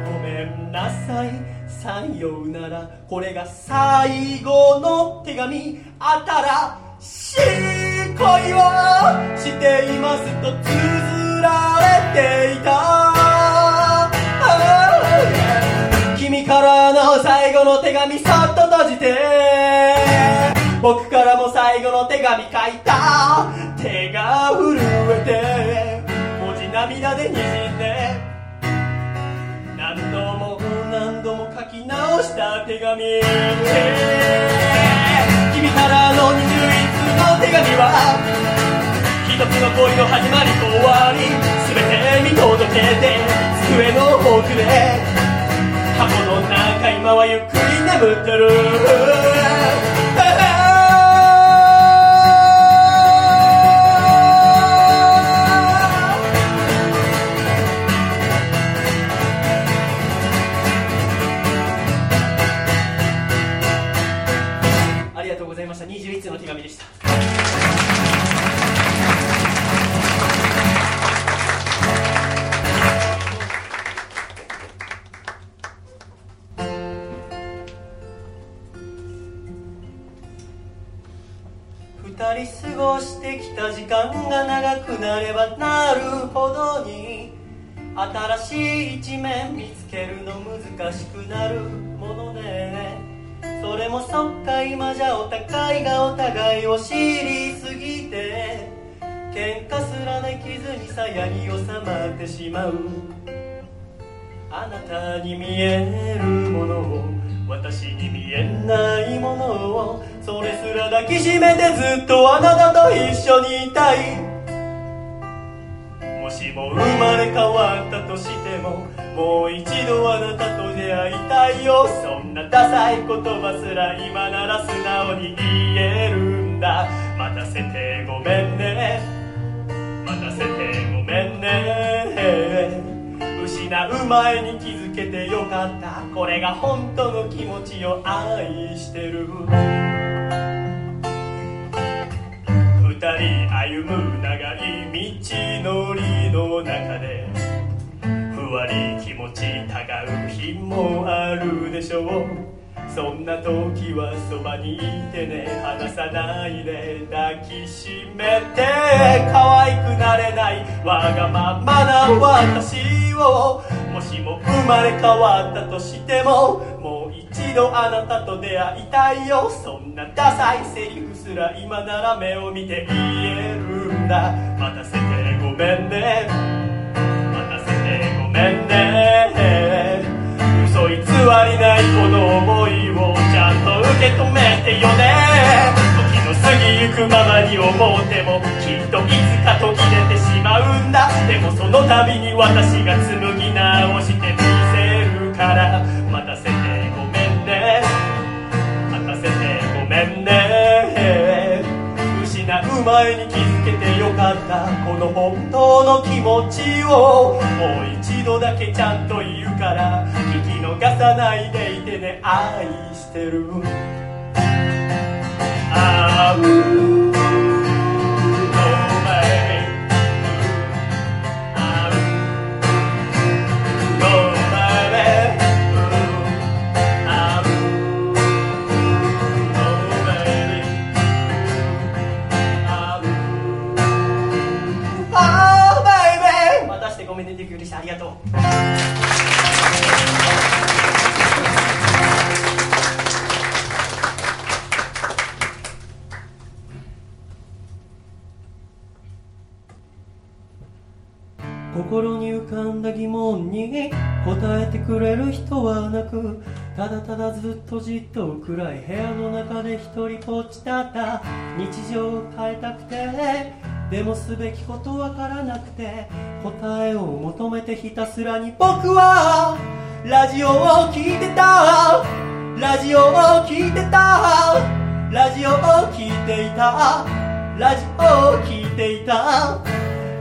ごめんなさい。さようなら。これが最後の手紙。新しい恋をしていますと綴られていた。君からの最後の手紙さっと閉じて僕からも最後の手紙書いた手が震えて文字涙でにじんで何度も何度も書き直した手紙君からの21通の手紙は一つの恋の始まりと終わり全て見届けて机の奥で箱の中今はゆっくり眠ってる。人過ごしてきた時間が長くなればなるほどに新しい一面見つけるの難しくなるものね。それもそっか今じゃお互いがお互いを知りすぎて喧嘩すらできずに鞘に収まってしまう。あなたに見えるものを私に見えないものをそれすら抱きしめてずっとあなたと一緒にいたい。もしも生まれ変わったとしてももう一度あなたと出会いたいよ。そんなダサい言葉すら今なら素直に言えるんだ。待たせてごめんね。待たせてごめんね。う前に気づけてよかった。これが本当の気持ちを愛してる。二人歩む長い道のりの中でふわり気持ちたがう日もあるでしょう。そんな時はそばにいてね離さないで抱きしめて可愛くなれないわがままな私を。もしも生まれ変わったとしてももう一度あなたと出会いたいよ。そんなダサいセリフすら今なら目を見て言えるんだ。待たせてごめんね。待たせてごめんね。偽りないこの想いをちゃんと受け止めてよね。時の過ぎゆくままに思ってもきっといつか途切れてしまうんだ。でもその度に私が紡ぎ直してみせるから。前に気づけてよかった。この本当の気持ちを。もう一度だけちゃんと言うから。聞き逃さないでいてね。愛してる。ああ浮かんだ疑問に答えてくれる人はなくただただずっとじっと暗い部屋の中で一人ぽっちだった日常を変えたくてでもすべきことわからなくて答えを求めてひたすらに僕はラジオを聞いてたラジオを聞いてたラジオを聞いていたラジオを聞いていた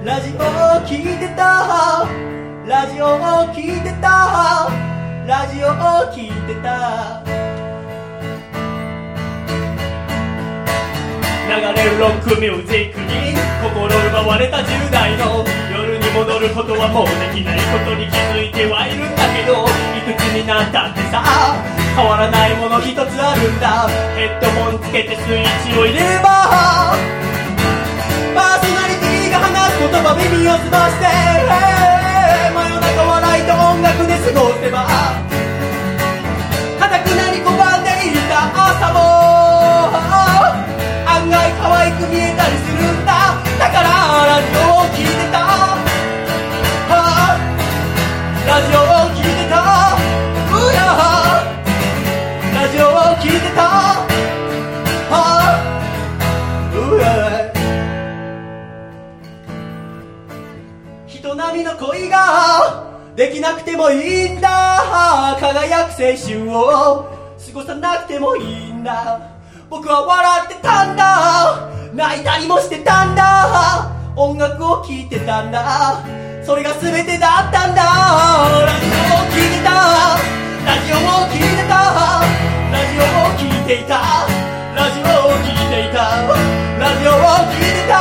ラジオを聞いてた。ラジオを聞いてた。ラジオを聞いてた。流れるロックミュージックに心奪われた10代の。夜に戻ることはもうできないことに気づいてはいるんだけど。いくつになったってさ変わらないもの一つあるんだ。ヘッドホンつけてスイッチを入れれば。葉耳なくてもいいんだ。輝く青春を。過ごさなくてもいいんだ。僕は笑ってたんだ。泣いたりもしてたんだ。音楽を聴いてたんだ。それが全てだったんだ。ラジオを聴いてた。ラジオを聴いてた。ラジオを聴いていた。ラジオを聴いていた。ラジオを聴いてた。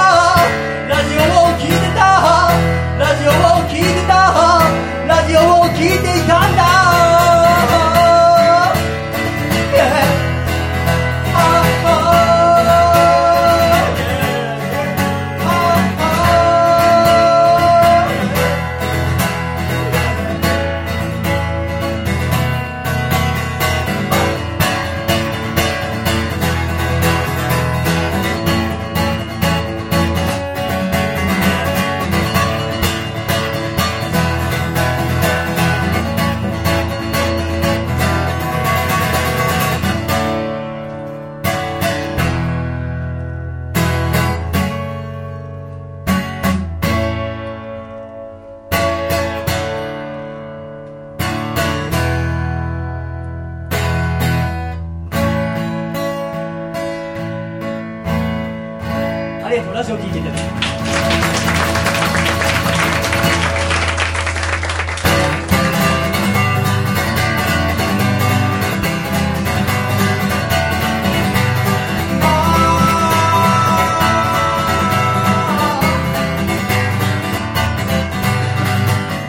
ラジオを聴いてた。ラジオを聴いてた。両方聞いていたんだ。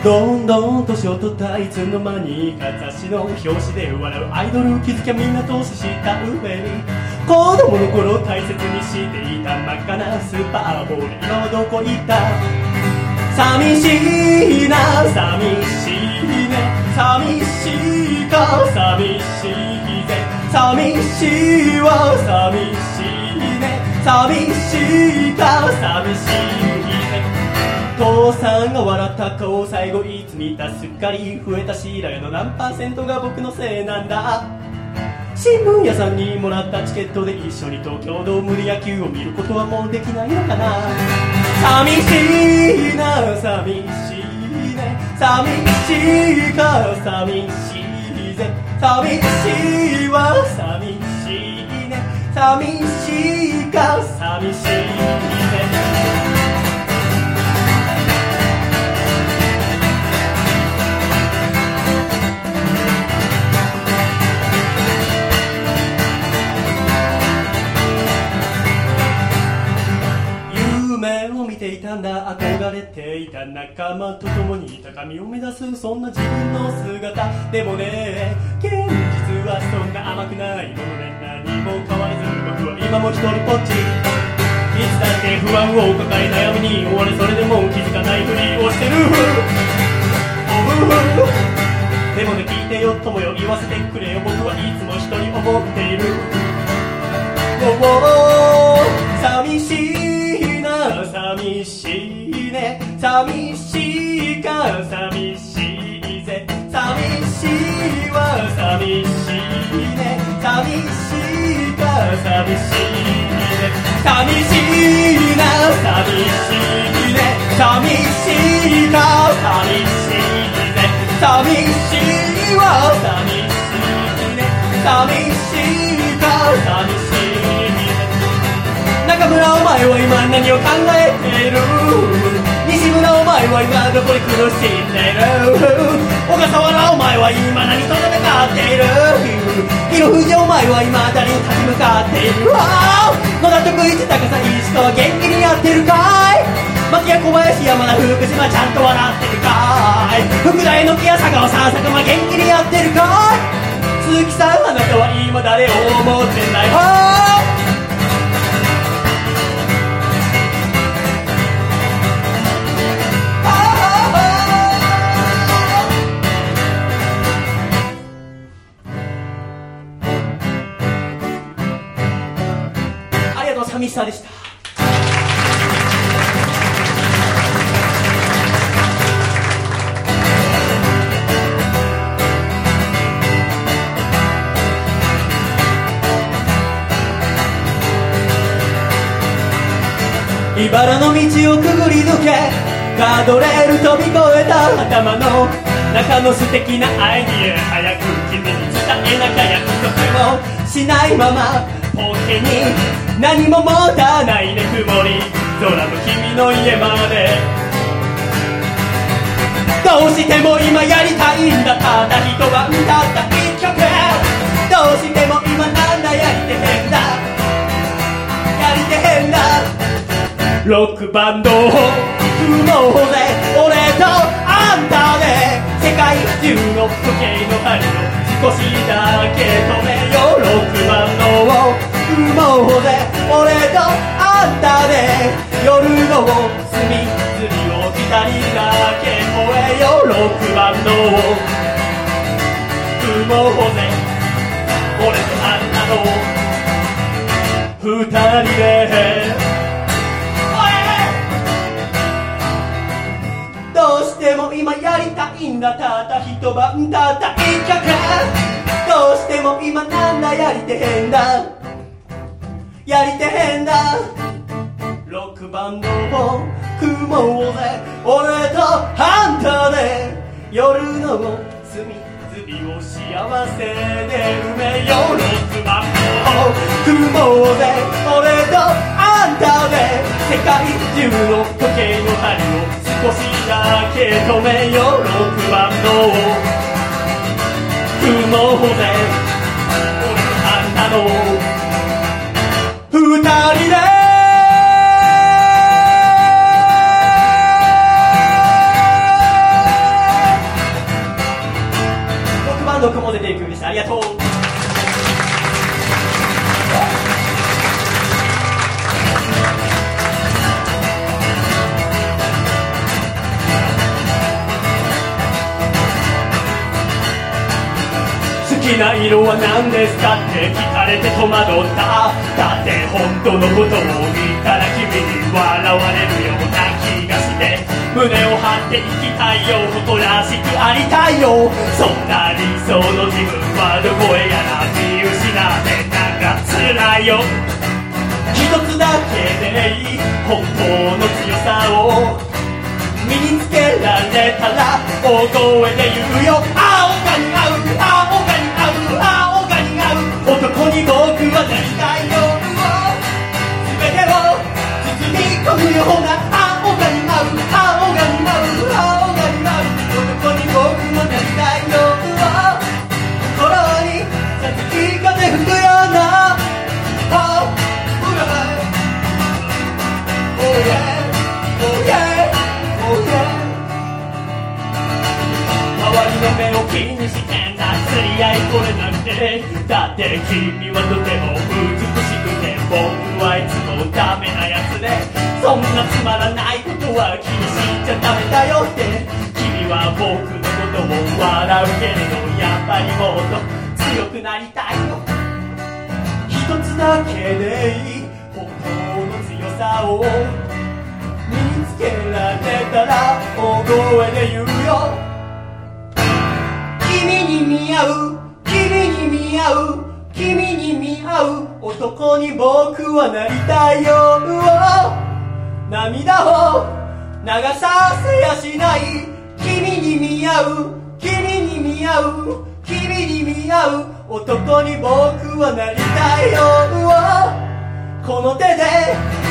どんどん年を取ったいつの間にか雑誌の表紙で笑うアイドル気づきゃみんな投資した上に子供の頃大切にしていた真っ赤なスーパーボール今はどこ行った。寂しいな寂しいね寂しいか寂しいぜ寂しいわ寂しいね。寂しいか寂しいね父さんが笑った顔最後いつ見たすっかり増えた白髪の何パーセントが僕のせいなんだ。新聞屋さんにもらったチケットで一緒に東京ドームで野球を見ることはもうできないのかな。寂しいな寂しいね。寂しいか寂しいぜ。寂しいわ寂しいね。寂しいか寂しい仲間と共に高みを目指すそんな自分の姿。でもね現実はそんな甘くないもので何も変わらず僕は今も一人ぼっち。いつだって不安を抱え悩みに追われそれでも気づかないふりをしてるでもね聞いてよ友よ言わせてくれよ。僕はいつも一人思っている。おお寂しいか寂しいぜ。寂しいわ寂しいね。寂しいか寂しいね。寂しいな寂しいね。寂しいか寂しいぜ。寂しいわ寂しいね。寂しいか寂しいね。中村お前は今何を考えている？西村お前は今どこに苦しんでいる？小笠原お前は今何と戦っている？広藤お前は今誰に立ち向かっている？あー野田徳一高さ石川元気にやってるかい？牧谷小林山田福島ちゃんと笑ってるかい？福大の木屋佐川さん佐久間元気にやってるかい？鈴木さんあなたは今誰を思ってんだ茨の道をくぐり抜けガードレール飛び越えた頭の中の素敵なアイディア早く君に伝えなきゃ約束もしないままポケに何も持たないね曇り空の君の家まで。どうしても今やりたいんだただ一晩たった一曲どうしても今なんだやりてへんだやりてへんだロックバンドを組もうぜ俺とあんたで世界中の時計の針を少しだけ止めようロックバンドを組もうぜ俺とあんたで夜の隅々を二人だけ越えようロックバンドを組もうぜ俺とあんたの二人でどうしても今やりたいんだたった一晩たった一曲どうしても今なんだやりてへんだ。やりてへんだ。ロックバンドを組もうぜ俺とハンターで。夜の隅々を幸せで埋めよう。ロックバンドを組もうぜ俺とあんたで。竜の時計の針を少しだけ止めよう6番の雲で俺あんなの二人で。6番の雲で提供でしたありがとうきな色は何ですかって聞かれて戸惑った。だって本当のことを見たら君に笑われるような気がして。胸を張って生きたいよ誇らしくありたいよ。そんな理想の自分はどこへやら見失ってなんか辛いよ。一つだけでいい本当の強さを身につけられたら大声で言うよ。青が似合う青が似合う青が似合う男に僕はなりたいよ全てを包み込むような青が似合う青が似合う青が似合う男に僕はなりたいよ心にさつき風吹くような Oh, oh, yeah. Oh, yeah. Oh, yeah. 周りの目を気にして釣り合いこれなんてだって君はとても美しくて僕はいつもダメなやつでそんなつまらないことは気にしちゃダメだよって。君は僕のことを笑うけれどやっぱりもっと強くなりたいの。一つだけでいい本当の強さを身につけられたら大声で言うよ。君に見合う君に見合う君に見合う男に僕はなりたいよ涙を流させやしない君に見合う君に見合う君に見合う男に僕はなりたいよこの手で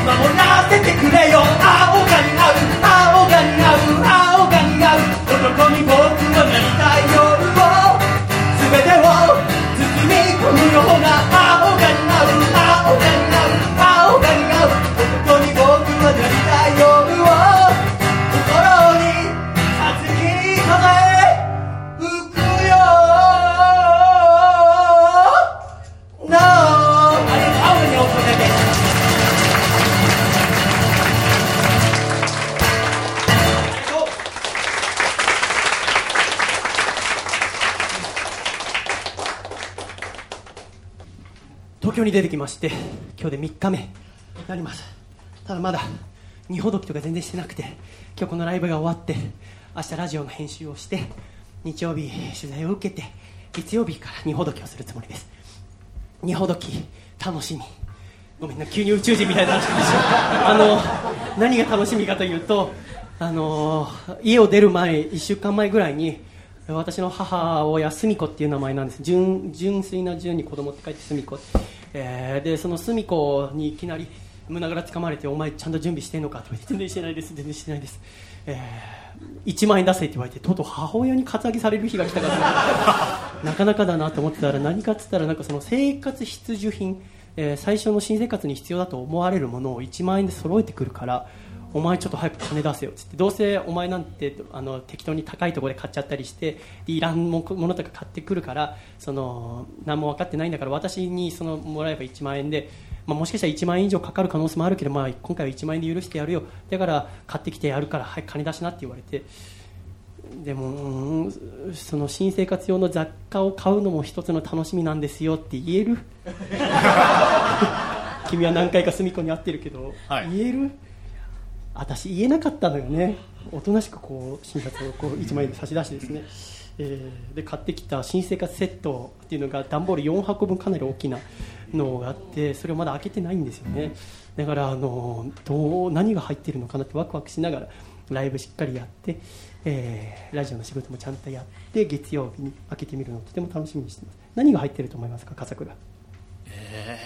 守らせてくれよ。青が似合う。青が似合う。青が似合う。男に僕はなりたいよ全てを包み込むようなに出てきまして今日で3日目になります。ただまだ荷ほどきとか全然してなくて今日このライブが終わって明日ラジオの編集をして日曜日取材を受けて月曜日から荷ほどきをするつもりです。荷ほどき楽しみ。ごめんな急に宇宙人みたいな話しました。あの何が楽しみかというとあの家を出る前1週間前ぐらいに私の母親すみ子っていう名前なんです。純純粋な純に子供って書いてすみ子、えーでそのすみ子にいきなり胸ぐらつかまれてお前ちゃんと準備してんのかと言って全然してないです全然してないです、えー、1万円出せって言われてとうとう母親にカツアゲされる日が来たから なかなかだなと思ってたら何かっつったらなんかその生活必需品、えー最初の新生活に必要だと思われるものを1万円で揃えてくるからお前ちょっと早く金出せよっつってどうせお前なんてあの適当に高いところで買っちゃったりしていらんもものとか買ってくるからその何も分かってないんだから私にそのもらえば1万円で、まあ、もしかしたら1万円以上かかる可能性もあるけど、まあ、今回は1万円で許してやるよ。だから買ってきてやるから早く金出しなって言われて。でもその新生活用の雑貨を買うのも一つの楽しみなんですよって言える？君は何回か隅っこに会ってるけど、はい。言える？私言えなかったのよね。おとなしくこう診察をこう1万円で差し出してですね、えーで買ってきた新生活セットっていうのが段ボール4箱分かなり大きなのがあってそれをまだ開けてないんですよね。だからあのどう何が入ってるのかなってワクワクしながらライブしっかりやって、えーラジオの仕事もちゃんとやって月曜日に開けてみるのをとても楽しみにしてます。何が入ってると思いますか笠倉。え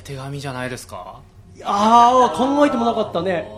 ー、手紙じゃないですか？ああ考えてもなかったね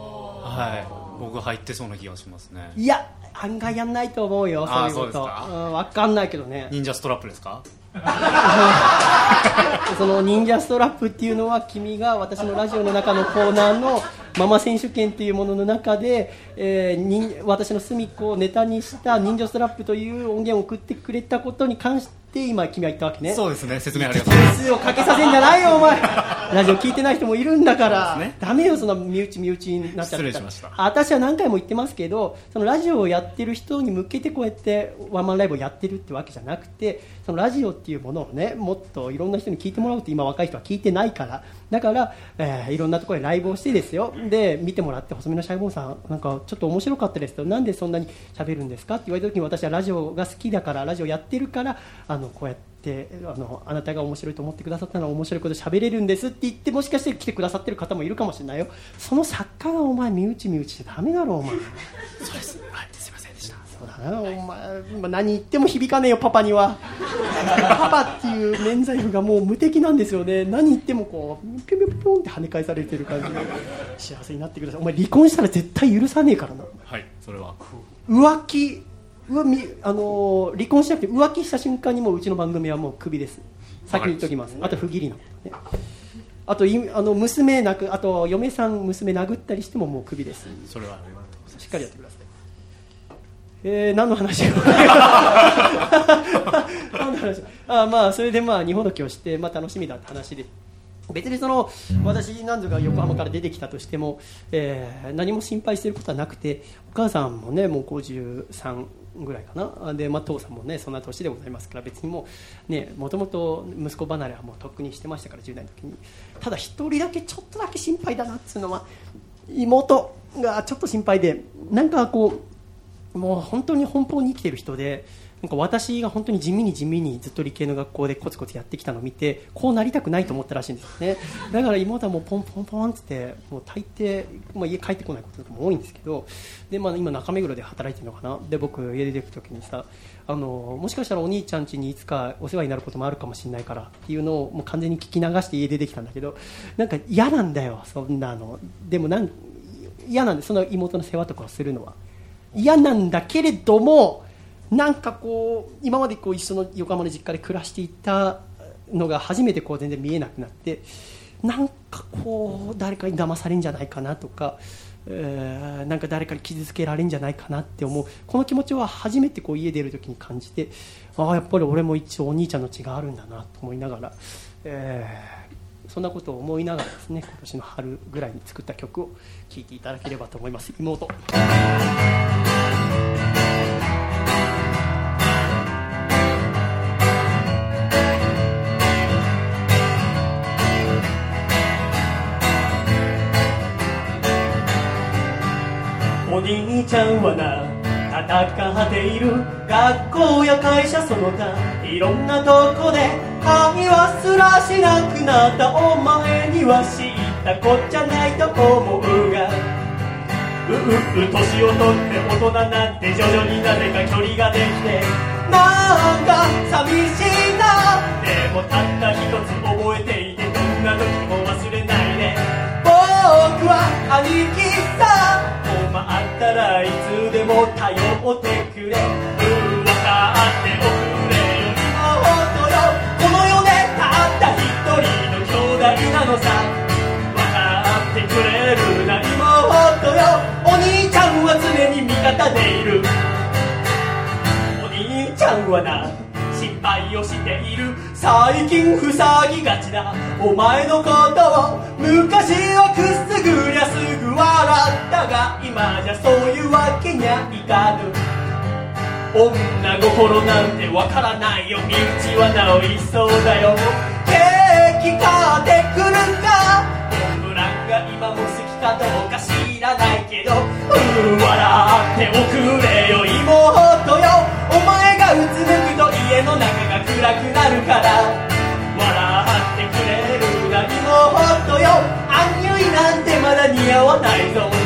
はい。僕入ってそうな気がしますね。いや案外やんないと思うよそういうこと。あーそうん、分かんないけどね。忍者ストラップですか？その忍者ストラップっていうのは君が私のラジオの中のコーナーのママ選手権っていうものの中で、えーに私の隅っこをネタにした忍者ストラップという音源を送ってくれたことに関して今君は言ったわけね。そうですね。説明ありがとう。ございます点数をかけさせんじゃないよお前。ラジオ聞いてない人もいるんだから、ね。ダメよその身内身内になっちゃったら失礼しました。私は何回も言ってますけどそのラジオをやってる人に向けてこうやってワンマンライブをやってるってわけじゃなくてそのラジオっていうものをねもっといろんな人に聞いてもらおうって今若い人は聞いてないから。だから、えーいろんなところでライブをしてですよで見てもらって細身のシャイボーンさんなんかちょっと面白かったですと。なんでそんなに喋るんですかって言われた時に私はラジオが好きだからラジオやってるからあのこうやってあのあなたが面白いと思ってくださったら面白いこと喋れるんですって言ってもしかして来てくださってる方もいるかもしれないよ。その作家がお前身内身内じゃダメだろお前。そうですはいすいませんでしたそうだなお前、何言っても響かねえよパパにはパパっていう免罪符がもう無敵なんですよね。何言ってもこうピョピョピョピョンって跳ね返されてる感じで。幸せになってください。お前離婚したら絶対許さねえからな。はいそれは。浮気うわみあのー離婚しなくて浮気した瞬間にもううちの番組はもうクビです。先に言っときます。あと不義理な。ことね。あといあの娘なくあと嫁さん娘殴ったりしてももうクビです。それはしっかりやってください。えー、何の話を？話。あまあそれでまあ日本時をして、まあ、楽しみだって話で。別にその私何度か横浜から出てきたとしても、えー何も心配してることはなくてお母さんもねもう53ぐらいかな。で、まあ、父さんもねそんな年でございますから別にもうねもともと息子離れはもうとっくにしてましたから10代の時に。ただ一人だけちょっとだけ心配だなっつうのは妹がちょっと心配でなんかこうもう本当に奔放に生きてる人でなんか私が本当に地味に地味にずっと理系の学校でコツコツやってきたのを見てこうなりたくないと思ったらしいんですね。だから妹はもうポンポンポンっつってもう大抵、まあ、家帰ってこないこととかも多いんですけどで、まあ、今中目黒で働いてるのかな。で僕家出てく時にさあのもしかしたらお兄ちゃん家にいつかお世話になることもあるかもしれないからっていうのをもう完全に聞き流して家出てきたんだけどなんか嫌なんだよそんなの。でもなん嫌なんでその妹の世話とかをするのは。嫌なんだけれどもなんかこう今までこう一緒の横浜の実家で暮らしていたのが初めてこう全然見えなくなってなんかこう誰かに騙されるんじゃないかなとか、えーなんか誰かに傷つけられるんじゃないかなって思う。この気持ちは初めてこう家出る時に感じてああやっぱり俺も一応お兄ちゃんの血があるんだなと思いながら、えーそんなことを思いながらですね今年の春ぐらいに作った曲を聴いていただければと思います。妹。お兄ちゃんはな戦っている学校や会社その他いろんなとこで会話すらしなくなったお前には知ったこっちゃないと思うが。ううう年を取って大人になって徐々になぜか距離ができてなんか寂しいな。でもたった一つ覚えていてどんな時も忘れないで僕は兄貴さ。困ったらいつでも頼ってくれ。うん分かっておくれ。よ妹よ。この世でたった一人の兄弟なのさ。分かってくれるな妹よ。お兄ちゃんは常に味方でいる。お兄ちゃんはな心配をしている。最近塞ぎがちだ。お前のことを昔はくすぐりゃすぐ笑ったが今じゃそういうわけにはいかぬ。女心なんてわからないよ。身内は治りそうだよ。ケーキ買ってくるかモンブランが今も好きかどうか知らないけど。うん笑っておくれよ妹よ。お前がうつむくと家の中が暗くなるから笑ってくれるな妹よアンニュイなんてまだ似合わないぞ「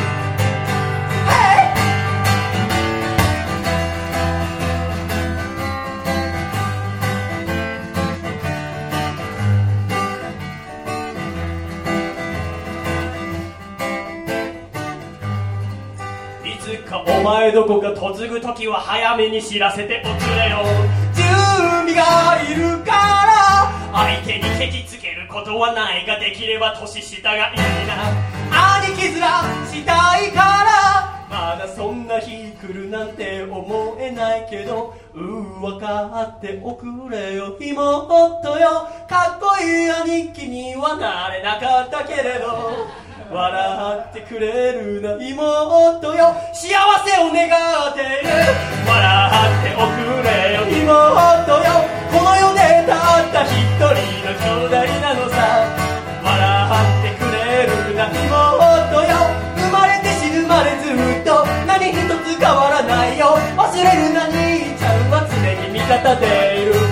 お前どこか嫁ぐ時は早めに知らせておくれよ。がいるから。相手にケチつけることはないができれば年下がいいな。兄貴面したいから。まだそんな日来るなんて思えないけど。うー分かっておくれよ。妹よ。かっこいい兄貴にはなれなかったけれど笑ってくれるな妹よ。幸せを願ってる笑っておくれよ。妹よ。この世でたった一人の兄弟なのさ笑ってくれるな妹よ。生まれて死ぬまでずっと何一つ変わらないよ。忘れるな兄ちゃんは常に味方でいる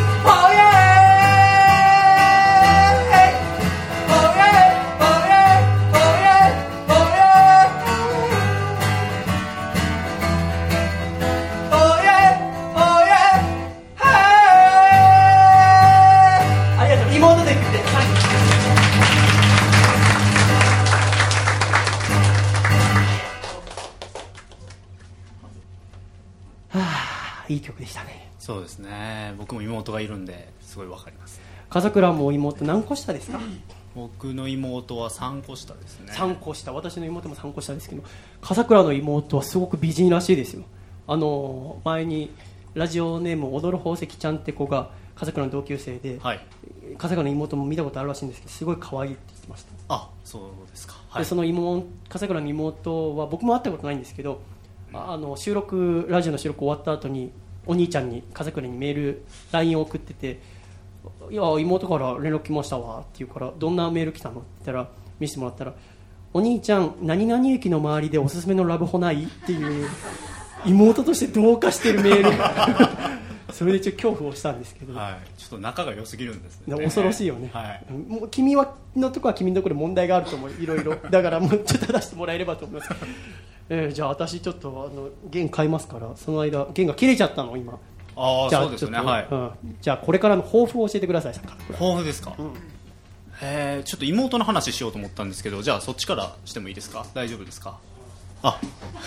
そうですね。僕も妹がいるんですごいわかります風倉も妹何個下ですか？僕の妹は3個下ですね。3個下。私の妹も3個下ですけど笠倉の妹はすごく美人らしいですよ。あの前にラジオネーム踊る宝石ちゃんって子が笠倉の同級生で、はい。笠倉の妹も見たことあるらしいんですけどすごい可愛いって言ってました、あそうですか。はい。でその妹笠倉の妹は僕も会ったことないんですけどあの収録ラジオの収録終わった後にお兄ちゃんに笠倉にメール LINE を送ってて「いや妹から連絡来ましたわ」って言うから「どんなメール来たの?」って言ったら見せてもらったら「お兄ちゃん何々駅の周りでおすすめのラブホない?」っていう妹として同化してるメール。それでちょっと恐怖をしたんですけど、はい。ちょっと仲が良すぎるんですね。恐ろしいよね、はい。もう君はのとこは君のところで問題があると思う。いろいろ。だからもうちょっと出してもらえればと思います、えーじゃあ私ちょっとあの弦買いますからその間弦が切れちゃったの今。ああじゃあそうですよね。はい。うん。じゃあこれからの抱負を教えてください坂倉豊富ですか、へえちょっと妹の話しようと思ったんですけどじゃあそっちからしてもいいですか？大丈夫ですか？あ。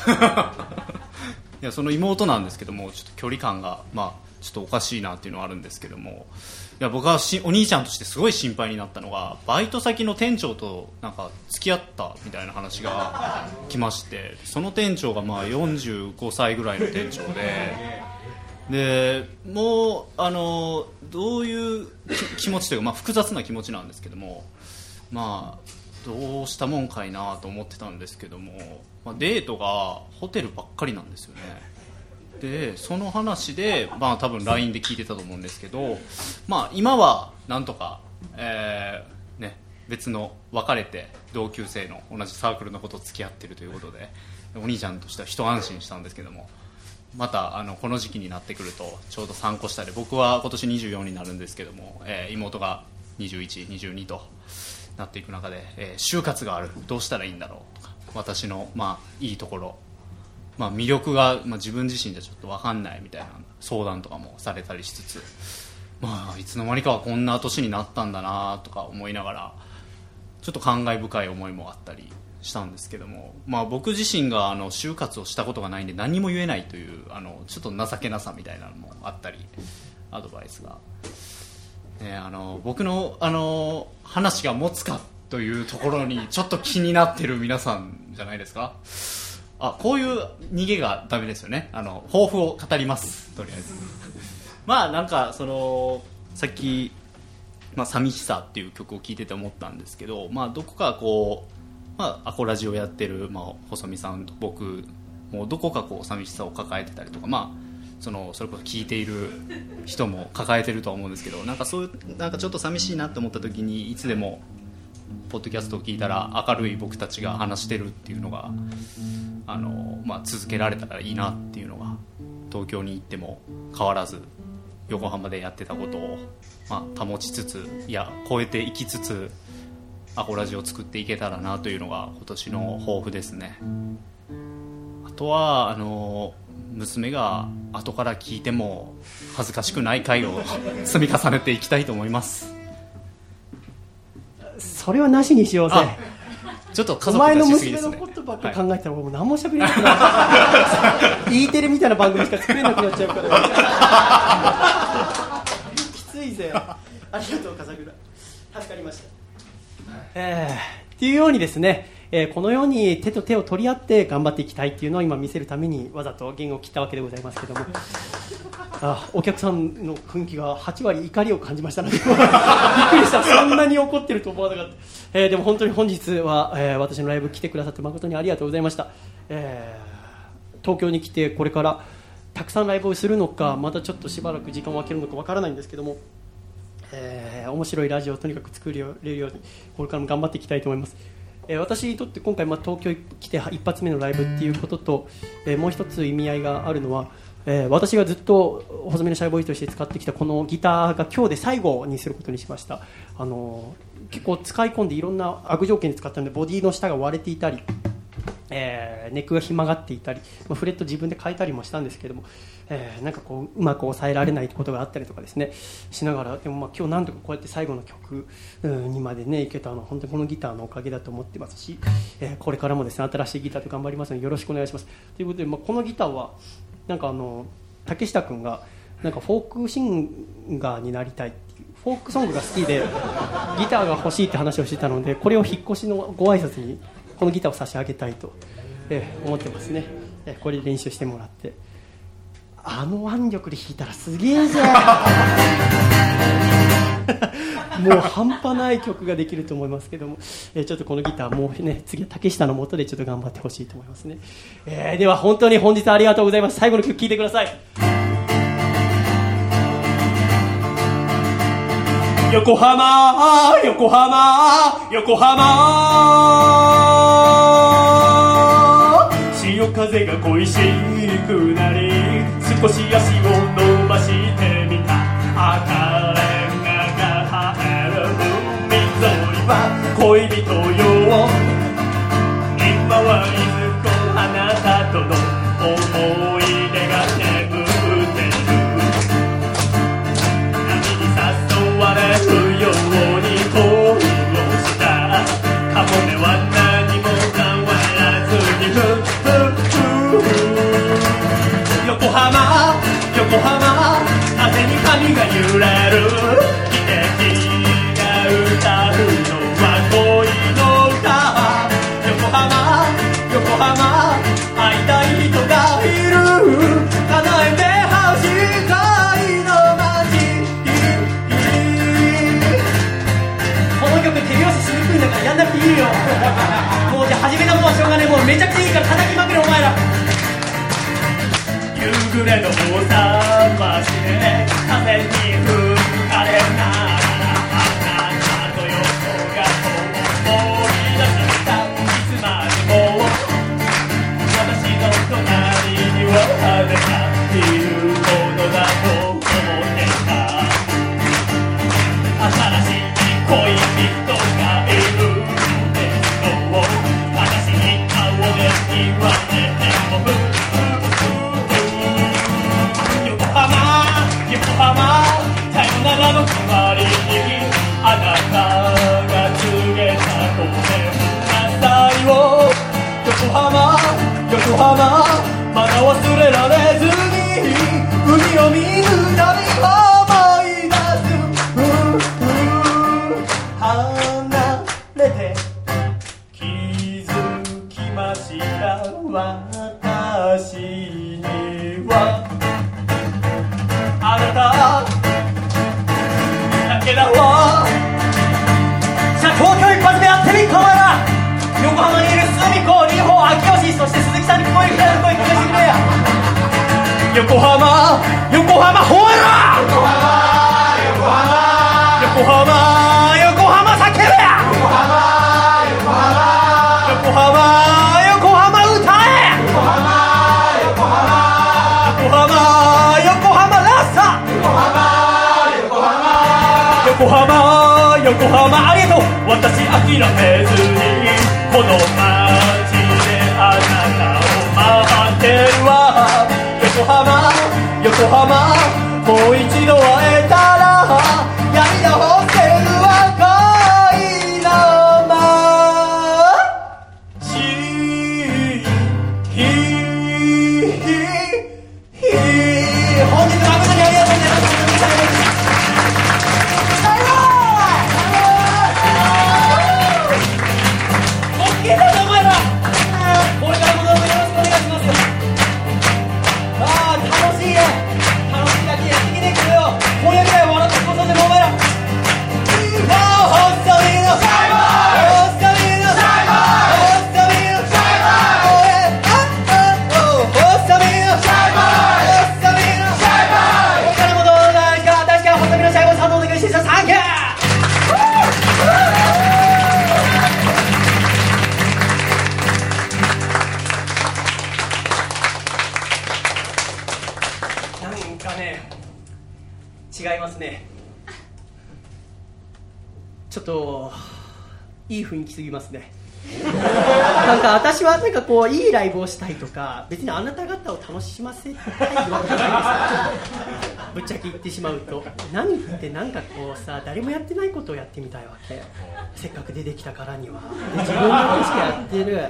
いやその妹なんですけどもちょっと距離感がまあちょっとおかしいなっていうのはあるんですけども。いや僕はお兄ちゃんとしてすごい心配になったのがバイト先の店長となんか付き合ったみたいな話が来ましてその店長がまあ45歳ぐらいの店長ででもうあのどういう気持ちというか、まあ、複雑な気持ちなんですけどもまあどうしたもんかいなと思ってたんですけども、まあ、デートがホテルばっかりなんですよね。でその話で、まあ、多分 LINE で聞いてたと思うんですけど、まあ、今はなんとか、えーね、別の別れて同級生の同じサークルの子と付き合ってるということでお兄ちゃんとしては一安心したんですけどもまたあのこの時期になってくるとちょうど3個下で僕は今年24になるんですけども、えー妹が21、22となっていく中で、えー就活がある。どうしたらいいんだろうとか私の、まあ、いいところ、まあ、魅力が、まあ、自分自身じゃちょっと分かんないみたいな相談とかもされたりしつつ、まあ、いつの間にかはこんな年になったんだなとか思いながらちょっと感慨深い思いもあったりしたんですけども、まあ、僕自身があの就活をしたことがないんで何も言えないというあのちょっと情けなさみたいなのもあったりアドバイスが、ね、あの僕のあの話が持つかというところにちょっと気になってる皆さんじゃないですか？あこういう逃げがダメですよね。あの抱負を語ります。とりあえず。まあなんかそのさっきまあ、寂しさっていう曲を聴いてて思ったんですけど、まあ、どこかこう、まあ、アコラジオやってる、まあ、細見さんと僕もどこかこう寂しさを抱えてたりとか、まあ、そのそれこそ聴いている人も抱えてるとは思うんですけどなんかそういうなんかちょっと寂しいなって思った時にいつでもポッドキャストを聞いたら明るい僕たちが話してるっていうのがあの、まあ、続けられたらいいなっていうのが東京に行っても変わらず横浜でやってたことを、まあ、保ちつついや超えていきつつアコラジを作っていけたらなというのが今年の抱負ですね。あとはあの娘が後から聞いても恥ずかしくない回を積み重ねていきたいと思います。それはなしにしようぜ。あちょっと家族お前の出しすぎですね。娘のことばっかり考えたら、もう何も喋れなくなっちゃう。E テレみたいな番組しか作れなくなっちゃうから。きついぜ。ありがとう笠倉。助かりました。えー、っていうようにですね、えーこのように手と手を取り合って頑張っていきたいっていうのを今見せるためにわざと言語を切ったわけでございますけども。あお客さんの雰囲気が8割怒りを感じましたのでびっくりした。そんなに怒ってると思わなかった、えーでも本当に本日は、えー私のライブ来てくださって誠にありがとうございました、えー東京に来てこれからたくさんライブをするのかまたちょっとしばらく時間を空けるのかわからないんですけどもえー面白いラジオをとにかく作れるようにこれからも頑張っていきたいと思います、え私にとって今回、ま、東京に来て一発目のライブっていうことと、えもう1つ意味合いがあるのは、え私がずっと細身のシャイボーイとして使ってきたこのギターが今日で最後にすることにしました。あの結構使い込んでいろんな悪条件で使ったのでボディの下が割れていたりえーネックがひん曲がっていたり、まあ、フレット自分で変えたりもしたんですけども、えーなんかこううまく抑えられないことがあったりとかですねしながらでもまあ今日なんとかこうやって最後の曲にまでねいけたのは本当にこのギターのおかげだと思ってますし、えーこれからもですね新しいギターで頑張りますのでよろしくお願いします。ということで、まあ、このギターはなんかあの竹下君がなんかフォークシンガーになりたいフォークソングが好きでギターが欲しいって話をしてたのでこれを引っ越しのご挨拶にこのギターを差し上げたいと、え思ってますね、えこれ練習してもらって。あの腕力で弾いたらすげえぜ もう半端ない曲ができると思いますけども、えちょっとこのギターもうね次は竹下のもとでちょっと頑張ってほしいと思いますね、えーでは本当に本日ありがとうございます。最後の曲聴いてください。横浜横浜横浜。潮風が恋しくなり少し足を伸ばしてみた。赤レンガが生える海沿いは恋人よ。今はいずこあなたとのいよ。もうじゃあ始めたもんはしょうがねえ。もうめちゃくちゃいいから叩きまくれお前ら。夕暮れの大桟橋で風に吹く横浜まだ忘れられずに海を見るたび思い出すうんうん離れて気づきました。私には。あなた。だけだわじゃあ東京一発目やってみっかお前ら横浜にいる隅子里穂秋横浜横浜ほら横浜横浜横浜横浜叫べ横浜横浜横浜横浜歌え横浜横浜横浜横浜ラッサ！横浜横浜横浜ありがとう。私諦めずにこの街であなたを待ってるわ。横浜もう一度会えるすぎますね。なんか私はなんかこういいライブをしたいとか別にあなた方を楽しませたいわけじゃないですよ。ぶっちゃけ言ってしまうと。何ってなんかこうさ誰もやってないことをやってみたいわけせっかく出てきたからには。自分の話でやってる。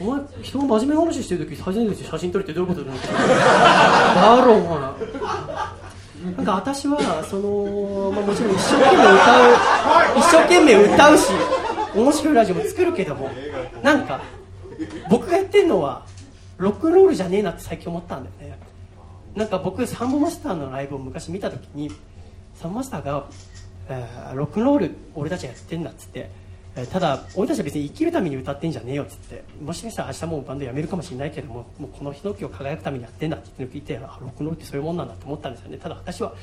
お前人が真面目な話してる時初めて写真撮るってどういうことだろうだろうお前なんか私はその、まあ、もちろん一生懸命歌う一生懸命歌うし。面白いラジオも作るけどもなんか僕がやってるのはロックンロールじゃねえなって最近思ったんだよね。なんか僕サンボマスターのライブを昔見た時にサンボマスターが、えーロックンロール俺たちがやってんだっつって、えーただ俺たちは別に生きるために歌ってんじゃねえよっつってもしかしたら明日もバンド辞めるかもしれないけどももうこのヒノキを輝くためにやってんだって言って聞いてロックンロールってそういうもんなんだって思ったんですよね。ただ私は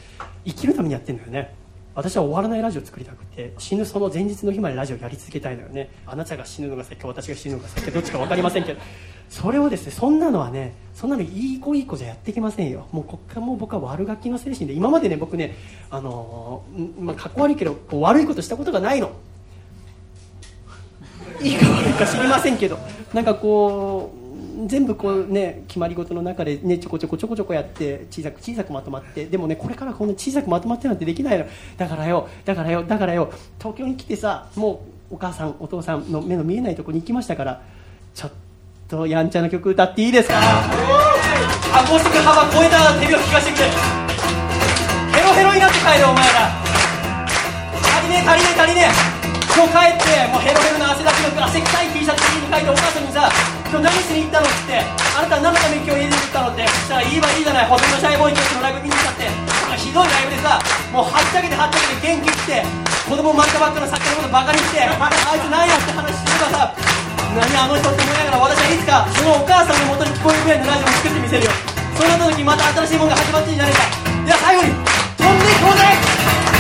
生きるためにやってんだよね。私は終わらないラジオを作りたくて死ぬその前日の日までラジオやり続けたいのよね。あなたが死ぬのが先か私が死ぬのが先かどっちか分かりませんけど。それをですねそんなのはねそんなのいい子いい子じゃやっていけませんよ。もうこっからもう僕は悪ガキの精神で今までね僕ねあのーんまあかっこ悪いけど悪いことしたことがないの。いいか悪いか知りませんけど。なんかこう全部こうね決まり事の中でねちょこちょこちょこちょこやって小さく小さくまとまってでもねこれからこんな小さくまとまってなんてできないの。だからよだからよだからよ。東京に来てさもうお母さんお父さんの目の見えないとこに行きましたからちょっとやんちゃな曲歌っていいですか？アコースティック幅超えた手を聞かせてくれ。ヘロヘロになって帰るお前ら。足りねえ足りねえ足りねえ。今日帰ってもうヘロヘロな汗だくの汗臭い T シャツに書いてお母さんにさ今日何しに行ったのってあなた何のために今日家出て行ったのってそしたらいいわいいじゃない。ホテルのシャイボーイ教室のライブ見に行ったって。ひどいライブでさもうはっちゃけてはっちゃけて元気来て子供生まれたばっかの作家のことバカにしてあいつ何やって話すればさ。何あの人って思いながら私はいつか。そのお母さんの元に聞こえるぐらいのラジオを作ってみせるよ。そうなった時また新しいものが始まってんじゃねえか。では最後に飛んでいこうぜ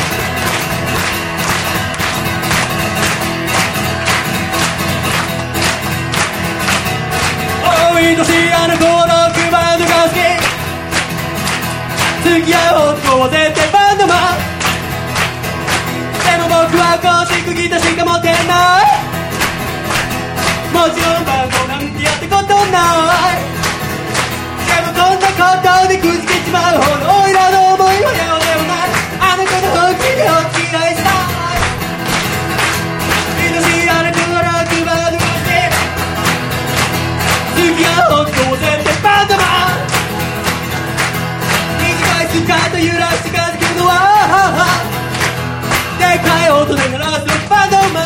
愛しいあの子のクバンドが好き付き合おうこうぜってバンドマン。でも僕はアコースティックギターしか持ってない。もちろんバンドなんてやったことない。でもこんなことでくじけちまうほどおいらの思いはようでもない。あの子の君を嫌いしたい。音で鳴らすバンドマン。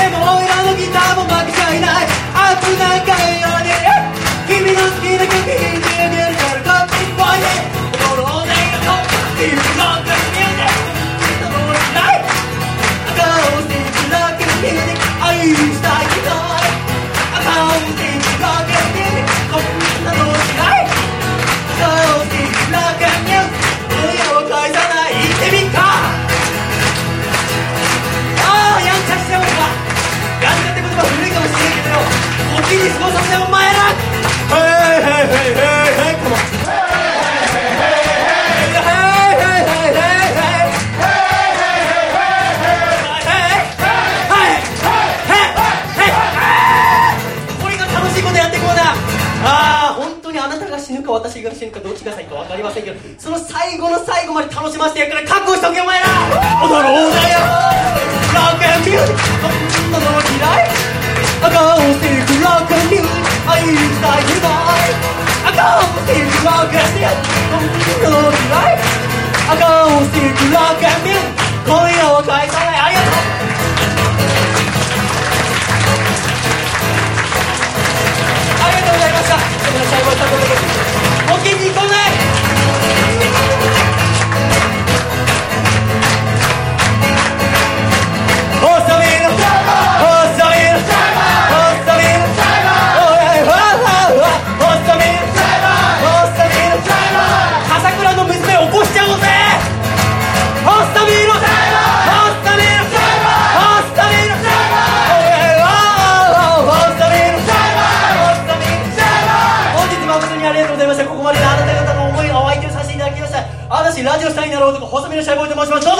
でもオイラのギターも負けちゃいない。アップなんかように君の好きな曲私が死ぬかどっちが先か分かりませんけどその最後の最後まで楽しませてやるから覚悟しとけお前ら踊ろうぜよロックンミュージックこんなの嫌い赤をしていくロックンミュージック愛したいけど赤をしていくロックンミュージックこんなの嫌い赤をしていくロックンミュージック今夜は返さない細身のシャイボーイと申します。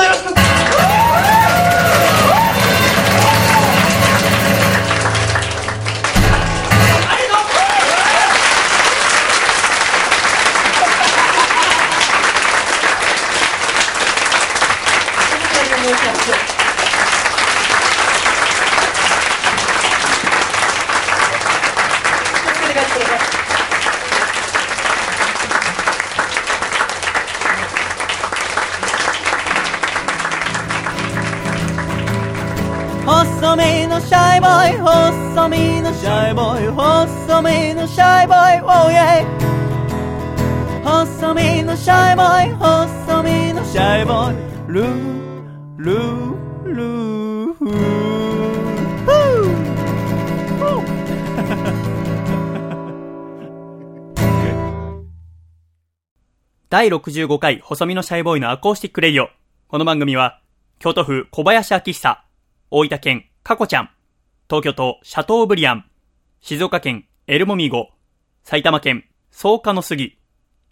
第65回細身のシャイボーイのアコースティックレディオ。この番組は、京都府小林明久、大分県かこちゃん、東京都シャトーブリアン、静岡県エルモミゴ、埼玉県草加の杉、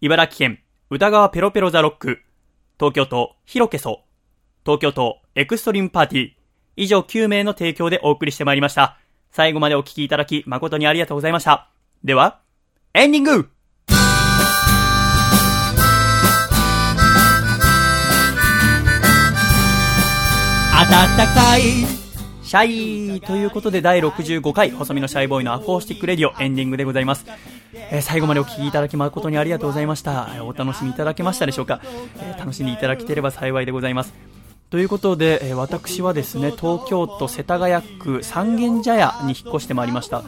茨城県歌川ペロペロザロック、東京都ヒロケソ、東京都エクストリームパーティー、以上9名の提供でお送りしてまいりました。最後までお聞きいただき誠にありがとうございました。では、エンディング暖かい。シャイということで第65回細身のシャイボーイのアコースティックレディオエンディングでございます、えー最後までお聴きいただき誠にありがとうございました。えお楽しみいただけましたでしょうか、えー楽しんでいただけてれば幸いでございます。ということで、え私はですね東京都世田谷区三軒茶屋に引っ越してまいりました。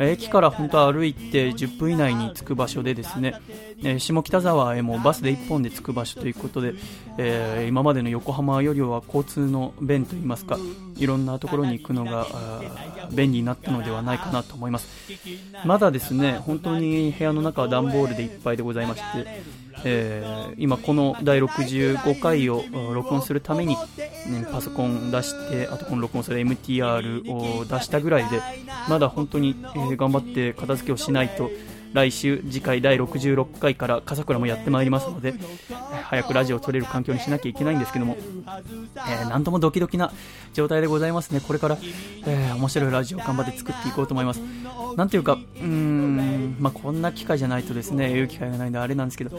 駅から本当は歩いて10分以内に着く場所でですね、え下北沢へもバスで1本で着く場所ということで、え今までの横浜よりは交通の便といいますかいろんなところに行くのが便利になったのではないかなと思います。まだですね本当に部屋の中は段ボールでいっぱいでございまして、えー今この第65回を録音するために、ねパソコン出してあとこの録音する MTR を出したぐらいでまだ本当に、えー頑張って片付けをしないと来週次回第66回から笠倉もやってまいりますので早くラジオを撮れる環境にしなきゃいけないんですけども、えーなんともドキドキな状態でございますね。これから、えー面白いラジオを頑張って作っていこうと思います。なんていうかうーん、まあ、こんな機会じゃないとですね言う機会がないんであれなんですけど、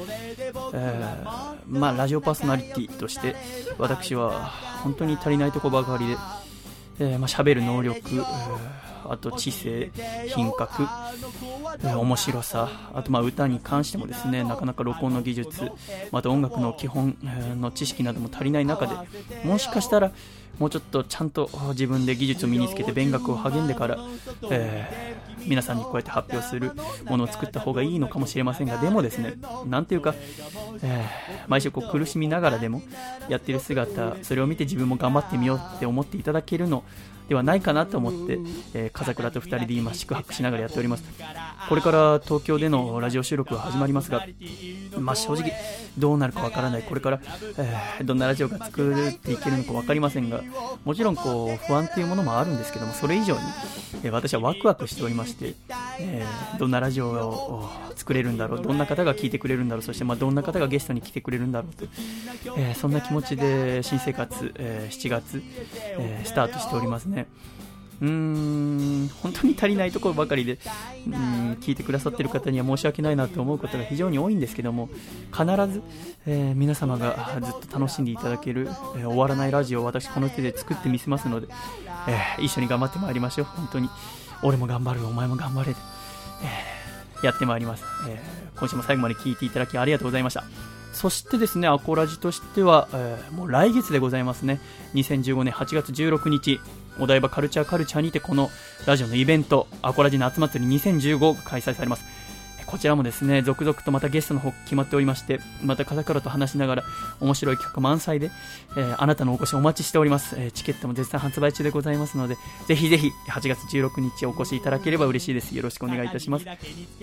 えーまあ、ラジオパーソナリティとして私は本当に足りないとこばかりで、えーまあ、喋る能力、えーあと知性、品格、え面白さ、あとま歌に関してもですねなかなか録音の技術、また音楽の基本の知識なども足りない中でもしかしたらもうちょっとちゃんと自分で技術を身につけて勉学を励んでから、えー皆さんにこうやって発表するものを作った方がいいのかもしれませんがでもですねなんていうか、えー毎週こう苦しみながらでもやってる姿それを見て自分も頑張ってみようって思っていただけるのではないかなと思って、えー風倉と2人で今宿泊しながらやっております。これから東京でのラジオ収録が始まりますが、まあ、正直どうなるかわからない。これから、えーどんなラジオが作っていけるのか分かりませんがもちろんこう不安というものもあるんですけどもそれ以上に、えー私はワクワクしておりまして、えーどんなラジオを作れるんだろうどんな方が聞いてくれるんだろうそしてまあどんな方がゲストに来てくれるんだろうと、えーそんな気持ちで新生活、えー7月、えースタートしておりますねうーん本当に足りないところばかりでうん聞いてくださってる方には申し訳ないなと思うことが非常に多いんですけども必ず、えー皆様がずっと楽しんでいただける、えー終わらないラジオを私この手で作ってみせますので、えー一緒に頑張ってまいりましょう。本当に。俺も頑張るお前も頑張れで、えやってまいります、え今週も最後まで聞いていただきありがとうございました。そしてですね、アコラジとしては、えもう来月でございますね。2015年8月16日、お台場カルチャーカルチャーにてこのラジオのイベント、アコラジ夏祭り2015が開催されます。こちらもですね、続々とまたゲストの方決まっておりまして、また方からと話しながら面白い企画満載で、えーあなたのお越しお待ちしております。えーチケットも絶賛発売中でございますので、ぜひぜひ8月16日お越しいただければ嬉しいです。よろしくお願いいたします。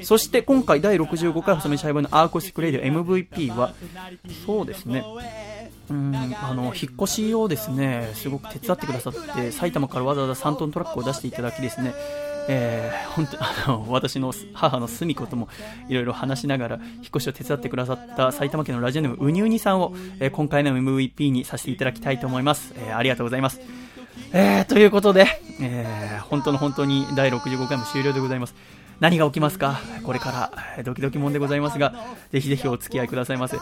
そして今回第65回細身シャイボーのアーコスクレディオ MVP は、そうですね、うんあの引っ越しをですねすごく手伝ってくださって埼玉からわざわざ3トントラックを出していただきですねえー本当あの私の母の澄子ともいろいろ話しながら引っ越しを手伝ってくださった埼玉県のラジオネームうにうにさんを、えー今回の MVP にさせていただきたいと思います、えーありがとうございます。えーということで、えー本当の本当に第65回も終了でございます。何が起きますか？これからドキドキもんでございますがぜひぜひお付き合いくださいませ。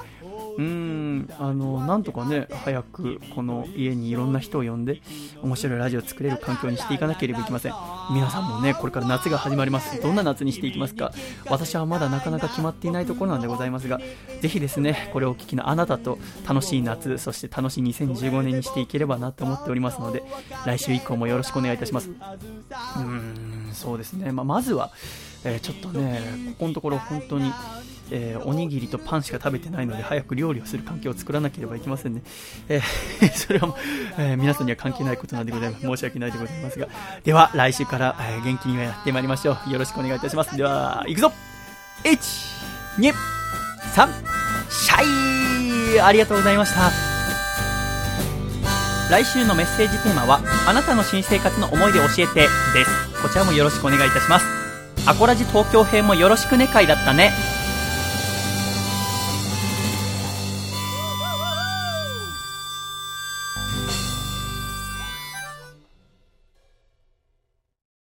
うんあのなんとかね早くこの家にいろんな人を呼んで面白いラジオを作れる環境にしていかなければいけません。皆さんもねこれから夏が始まります。どんな夏にしていきますか？私はまだなかなか決まっていないところなんでございますがぜひですねこれをお聞きのあなたと楽しい夏そして楽しい2015年にしていければなと思っておりますので来週以降もよろしくお願いいたします。うんそうですね、まあ、まずは、えーちょっとねここのところ本当にえーおにぎりとパンしか食べてないので早く料理をする環境を作らなければいけませんね、えー それはもう、えー皆さんには関係ないことなんでございます。申し訳ないでございますが。では来週から、えー元気にやってまいりましょう。よろしくお願いいたします。では行くぞ。123シャイ。ありがとうございました。来週のメッセージテーマはあなたの新生活の思い出教えてです。こちらもよろしくお願いいたします。アコラジ東京編もよろしくね会だったね。